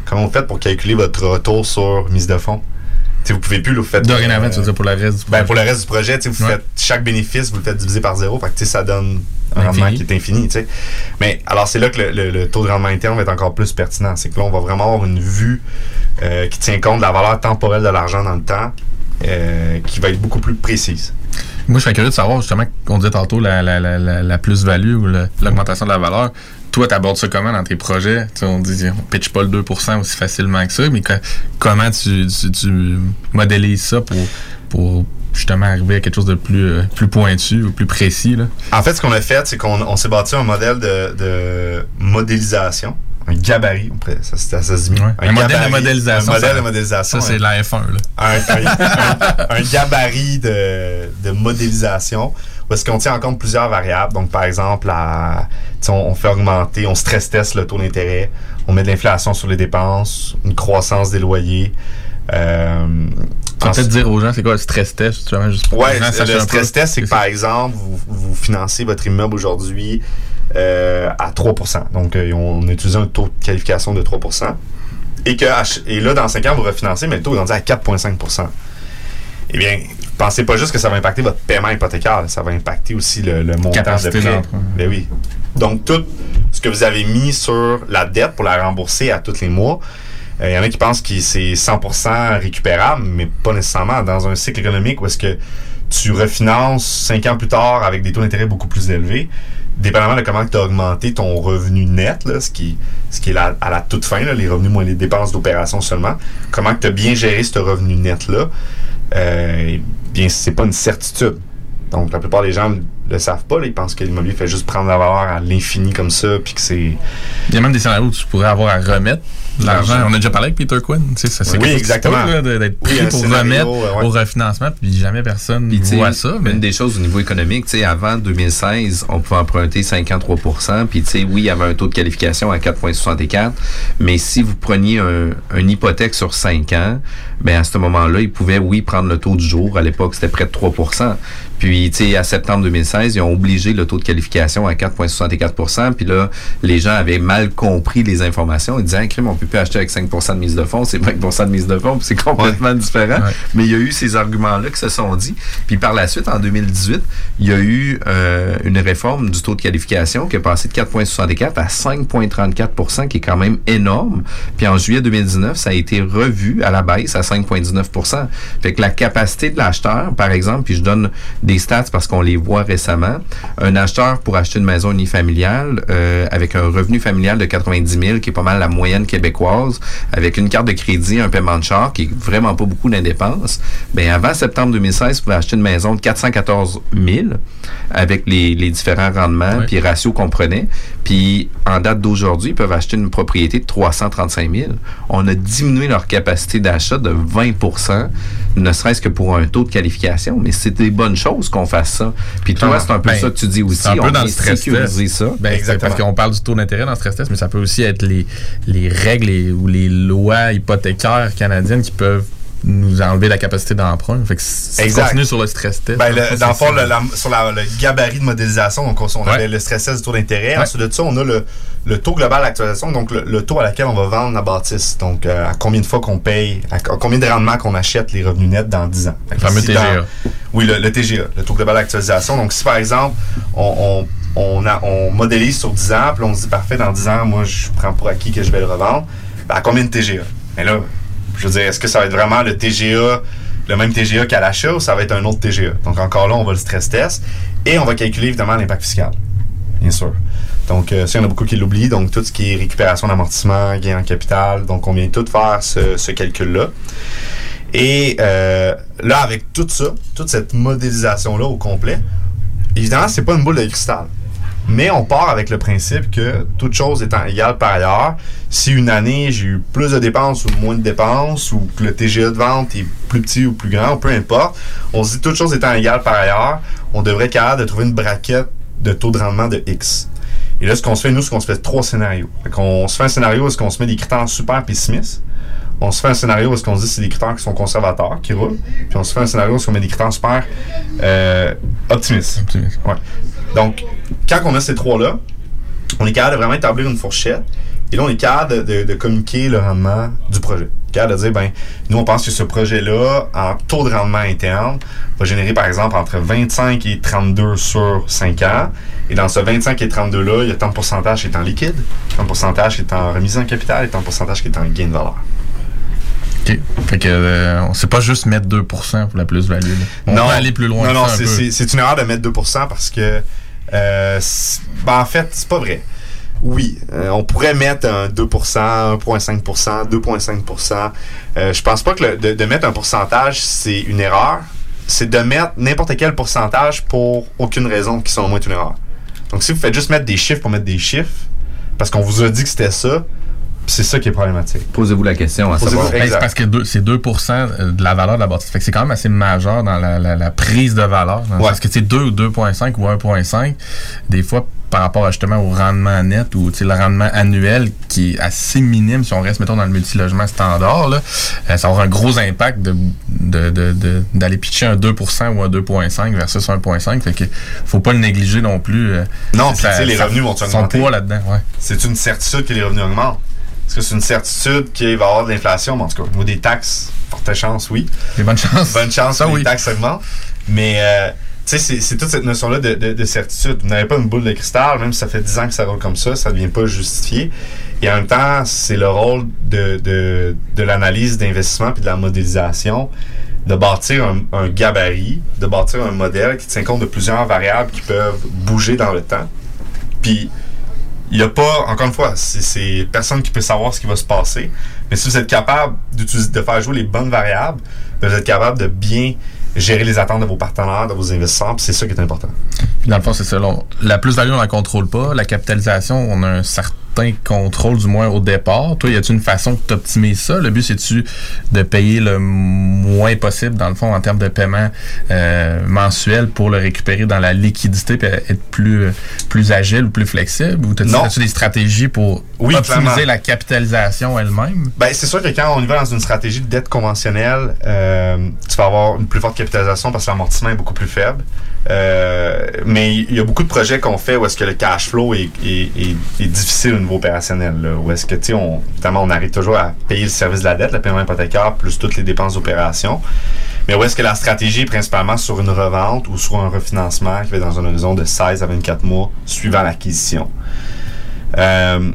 Comment vous faites pour calculer votre retour sur mise de fonds? Tu sais, vous pouvez plus, là, vous faites... Dorénavant, euh, tu veux dire pour le reste du ben, projet? pour le reste du projet, vous Ouais. faites chaque bénéfice, vous le faites diviser par zéro. Fait que, ça donne un rendement qui est infini. Mais alors, c'est là que le, le- le taux de rendement interne va être encore plus pertinent. C'est que là, on va vraiment avoir une vue euh, qui tient compte de la valeur temporelle de l'argent dans le temps, euh, qui va être beaucoup plus précise. Moi, je serais curieux de savoir, justement, qu'on disait tantôt la, la, la, plus-value ou l'augmentation de la valeur. Toi, tu abordes ça comment dans tes projets? On dit, on pitch pas le 2% aussi facilement que ça, mais co- comment tu, modélises ça pour, pour justement arriver à quelque chose de plus, euh, plus pointu ou plus précis? Là? En fait, ce qu'on a fait, c'est qu'on on s'est bâti un modèle de, de modélisation. Un gabarit, ça, ça, ça se dit mieux. Ouais. Un modèle de modélisation, Un modèle ça- de modélisation. Ça, c'est hein. la F1. Là. un, un- un gabarit de, de modélisation où est-ce qu'on tient en compte plusieurs variables. Donc, par exemple, tu on, on fait augmenter, on stress teste le taux d'intérêt, on met de l'inflation sur les dépenses, une croissance des loyers. Euh, Tu peut-être dire aux gens, c'est quoi le stress test? Justement, juste pour que Ouais, les gens sachent le stress test, c'est que par exemple, vous, vous financez votre immeuble aujourd'hui à 3% Donc, euh, on a utilisé un taux de qualification de 3% et, que, et là, dans 5 ans, vous refinancez, mais le taux est rendu à 4,5% Eh bien, pensez pas juste que ça va impacter votre paiement hypothécaire, ça va impacter aussi le, le montant Capacité de prêt. Ben oui. Donc, tout ce que vous avez mis sur la dette pour la rembourser à tous les mois, euh, il y en a qui pensent que c'est 100% récupérable, mais pas nécessairement. Dans un cycle économique où est-ce que tu refinances 5 ans plus tard avec des taux d'intérêt beaucoup plus élevés, dépendamment de comment tu as augmenté ton revenu net, là, ce qui, ce qui est à la toute fin, les revenus moins les dépenses d'opération seulement, comment tu as bien géré ce revenu net-là, euh, eh bien, c'est pas une certitude. Donc, la plupart des gens le savent pas. là. ils pensent que l'immobilier fait juste prendre la valeur à l'infini comme ça, puis que c'est... Il y a même des scénarios où tu pourrais avoir à remettre de l'argent. On a déjà parlé avec Peter Quinn. Tu sais, ça, c'est Oui, exactement. d'être pris pour scénario, remettre ouais. au refinancement, puis jamais personne Puis, voit ça. Mais Une des choses au niveau économique, tu sais, avant 2016, on pouvait emprunter 53 puis tu sais, oui, il y avait un taux de qualification à 4,64, mais si vous preniez un, une hypothèque sur 5 ans, ben à ce moment-là, ils pouvaient, oui, prendre le taux du jour. À l'époque, c'était près de 3% Puis, tu sais, à septembre 2016, ils ont obligé le taux de qualification à 4,64 Puis là, les gens avaient mal compris les informations. Ils disaient, ah, crime, on peut plus acheter avec 5 de mise de fonds, c'est 5 de mise de fonds, c'est complètement différent. Ouais. Mais il y a eu ces arguments-là qui se sont dit. Puis par la suite, en 2018, il y a eu euh, une réforme du taux de qualification qui est passé de 4,64 à 5,34% qui est quand même énorme. Puis en juillet 2019, ça a été revu à la baisse à 5,19 Fait que la capacité de l'acheteur, par exemple, puis je donne des stats parce qu'on les voit récemment, un acheteur pour acheter une maison unifamiliale euh, avec un revenu familial de 90 000, qui est pas mal la moyenne québécoise, avec une carte de crédit, un paiement de char, qui est vraiment pas beaucoup d'indépenses, ben avant septembre 2016, vous pouvez acheter une maison de 414 000 avec les, les différents rendements puis ratios qu'on prenait. Puis en date d'aujourd'hui, ils peuvent acheter une propriété de 335 000. On a diminué leur capacité d'achat de 20 ne serait-ce que pour un taux de qualification. Mais c'est des bonnes choses qu'on fasse ça. Puis toi, Clairement. c'est un peu Ben, ça que tu dis aussi. c'est un peu on dans le stress test. ça. Ben, Exactement. parce qu'on parle du taux d'intérêt dans le stress test, mais ça peut aussi être les, les règles et- ou les lois hypothécaires canadiennes qui peuvent nous enlever la capacité d'emprunt. Fait que Exact. continues sur le stress test. Ben, le- dans le fond, ça. le, la- sur la- le gabarit de modélisation, donc on, on Ouais. avait le stress test du taux d'intérêt. Ouais. Ensuite de ça, on a le, le taux global d'actualisation, donc le, taux à laquelle on va vendre la bâtisse. Donc, euh, à combien de fois qu'on paye, à, co- combien de rendement qu'on achète les revenus nets dans 10 ans. Le fameux si dans- TGA. oui, le, le TGA, le taux global d'actualisation. Donc, si par exemple, on, on, on, a- on modélise sur 10 ans, puis on se dit, parfait, dans 10 ans, moi, je prends pour acquis que je vais le revendre, ben, à combien de TGA? Mais là, je veux dire, est-ce que ça va être vraiment le TGA, le même TGA qu'à l'achat, ou ça va être un autre TGA? Donc, encore là, on va le stress test, et on va calculer évidemment l'impact fiscal, bien sûr. Donc, euh, ça, il y en a beaucoup qui l'oublient. Donc, tout ce qui est récupération d'amortissement, gain en capital. Donc, on vient tout faire ce, calcul-là. Et euh, là, avec tout ça, toute cette modélisation-là au complet, évidemment, c'est pas une boule de cristal. Mais on part avec le principe que toute chose étant égale par ailleurs, si une année j'ai eu plus de dépenses ou moins de dépenses, ou que le TGA de vente est plus petit ou plus grand, peu importe, on se dit toute chose étant égale par ailleurs, on devrait être capable de trouver une braquette de taux de rendement de X. Et là, ce qu'on se fait, nous, c'est qu'on se fait trois scénarios. Fait qu'on se fait un scénario où est-ce qu'on se met des critères super pessimistes. On se fait un scénario où est-ce qu'on se dit que c'est des critères qui sont conservateurs, qui roulent. Puis on se fait un scénario où est-ce qu'on met des critères super euh, optimistes. Optimiste. Ouais. Donc, quand on a ces trois-là, on est capable de vraiment établir une fourchette. Et là, on est capable de, de- de communiquer le rendement du projet. Capable de dire, ben, nous, on pense que ce projet-là, en taux de rendement interne, va générer, par exemple, entre 25 et 32 sur 5 ans. Et dans ce 25 et 32-là, il y a tant de pourcentage qui est en liquide, tant de pourcentage qui est en remise en capital et tant de pourcentage qui est en gain de valeur. OK. Fait que euh, on sait pas juste mettre 2% pour la plus-value. On peut aller plus loin Non, non, c'est une erreur de mettre 2% parce que, euh, ben, en fait, c'est pas vrai. Oui, euh, on pourrait mettre un 2%, 1,5%, 2,5%. Euh, je pense pas que de, mettre un pourcentage, c'est une erreur. C'est de mettre n'importe quel pourcentage pour aucune raison qui sont au moins une erreur. Donc, si vous faites juste mettre des chiffres pour mettre des chiffres, parce qu'on vous a dit que c'était ça, c'est ça qui est problématique. Posez-vous la question à Posez-vous- savoir. Ben, Exact. c'est parce que deux- c'est 2% de la valeur de la bâtisse. Fait que c'est quand même assez majeur dans la, la- la prise de valeur. Ouais. Parce que c'est 2 ou 2.5 ou 1.5, des fois, par rapport justement au rendement net ou tu sais, le rendement annuel qui est assez minime si on reste, mettons, dans le multilogement standard, là, euh, ça avoir un gros impact de, de- de- de- d'aller pitcher un 2% ou un 2.5 versus 1.5. Fait que faut pas le négliger non plus. euh, Non, puis les revenus vont Son augmenter. poids là-dedans, ouais. c'est une certitude que les revenus augmentent. Est-ce que c'est une certitude qu'il va y avoir de l'inflation? Mais en tout cas, au niveau des taxes, forte chance, oui. Des bonnes chances. Bonne chance que oui. les taxes augmentent. Mais, euh, tu sais, c'est- c'est toute cette notion-là de, de- de certitude. Vous n'avez pas une boule de cristal, même si ça fait 10 ans que ça roule comme ça, ça ne devient pas justifié. Et en même temps, c'est le rôle de, de, de l'analyse d'investissement puis de la modélisation de bâtir un, un gabarit, de bâtir un modèle qui tient compte de plusieurs variables qui peuvent bouger dans le temps. Puis, il n'y a pas, encore une fois, c'est- personne qui peut savoir ce qui va se passer. Mais si vous êtes capable de faire jouer les bonnes variables, ben, vous êtes capable de bien gérer les attentes de vos partenaires, de vos investisseurs, c'est ça qui est important. Puis dans le fond, c'est ça. la plus-value, on la contrôle pas. La capitalisation, on a un certain contrôle, du moins au départ. Toi, y a-tu une façon que tu optimises ça? Le but, c'est-tu de payer le moins possible, dans le fond, en termes de paiement euh, mensuel pour le récupérer dans la liquidité et être plus, euh, plus agile ou plus flexible? Ou as-tu des stratégies pour Oui, optimiser clairement. la capitalisation elle-même? Ben, c'est sûr que quand on y va dans une stratégie de dette conventionnelle, euh, tu vas avoir une plus forte capitalisation parce que l'amortissement est beaucoup plus faible. Euh, mais il y a beaucoup de projets qu'on fait où est-ce que le cash flow est, difficile au niveau opérationnel. Là, où est-ce que, tu on, évidemment, on arrive toujours à payer le service de la dette, le paiement hypothécaire, plus toutes les dépenses d'opération. Mais où est-ce que la stratégie est principalement sur une revente ou sur un refinancement qui va dans un horizon de 16 à 24 mois suivant l'acquisition? Euh,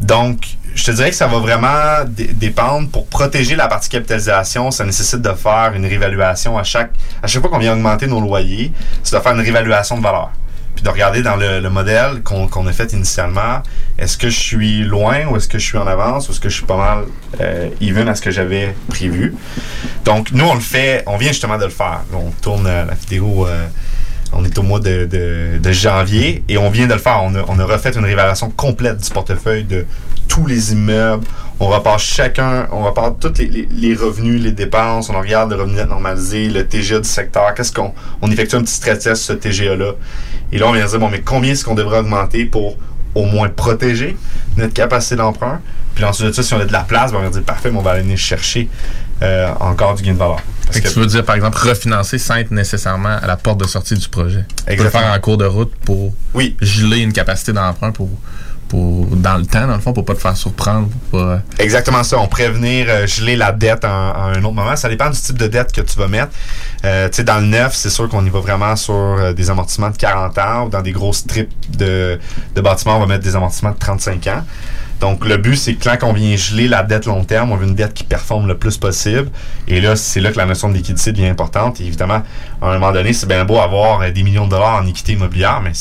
donc, je te dirais que ça va vraiment dé- dépendre. Pour protéger la partie capitalisation, ça nécessite de faire une réévaluation à chaque, à chaque fois qu'on vient augmenter nos loyers, c'est de faire une réévaluation de valeur. Puis de regarder dans le, le modèle qu'on qu'on a fait initialement, est-ce que je suis loin ou est-ce que je suis en avance ou est-ce que je suis pas mal euh, even à ce que j'avais prévu. Donc, nous, on le fait, on vient justement de le faire. On tourne euh, la vidéo. euh, on est au mois de, janvier et on vient de le faire. On a, refait une réévaluation complète du portefeuille de tous les immeubles. On repart chacun, on repart tous les, revenus, les dépenses. On regarde le revenu net normalisé, le TGA du secteur. On effectue un petit stress sur ce TGA-là. Et là, on vient dire, bon, mais combien est-ce qu'on devrait augmenter pour au moins protéger notre capacité d'emprunt? Puis ensuite ça, si on a de la place, ben, on va dire, parfait, mais on va aller chercher euh, encore du gain de valeur. Parce que que- tu veux dire, par exemple, refinancer sans être nécessairement à la porte de sortie du projet. Tu peux le Exactement. faire en cours de route pour Oui. geler une capacité d'emprunt pour, pour, dans le temps, dans le fond, pour pas te faire surprendre. Pour pas, Exactement ça. On pourrait venir euh, geler la dette en- à un autre moment. Ça dépend du type de dette que tu vas mettre. Euh, tu sais, dans le neuf, c'est sûr qu'on y va vraiment sur euh, des amortissements de 40 ans ou dans des grosses strips de, de bâtiments, on va mettre des amortissements de 35 ans. Donc, le but, c'est que quand on vient geler la dette long terme, on veut une dette qui performe le plus possible. Et là, c'est là que la notion de liquidité devient importante. Et évidemment, à un moment donné, c'est bien beau avoir euh, des millions de dollars en équité immobilière, mais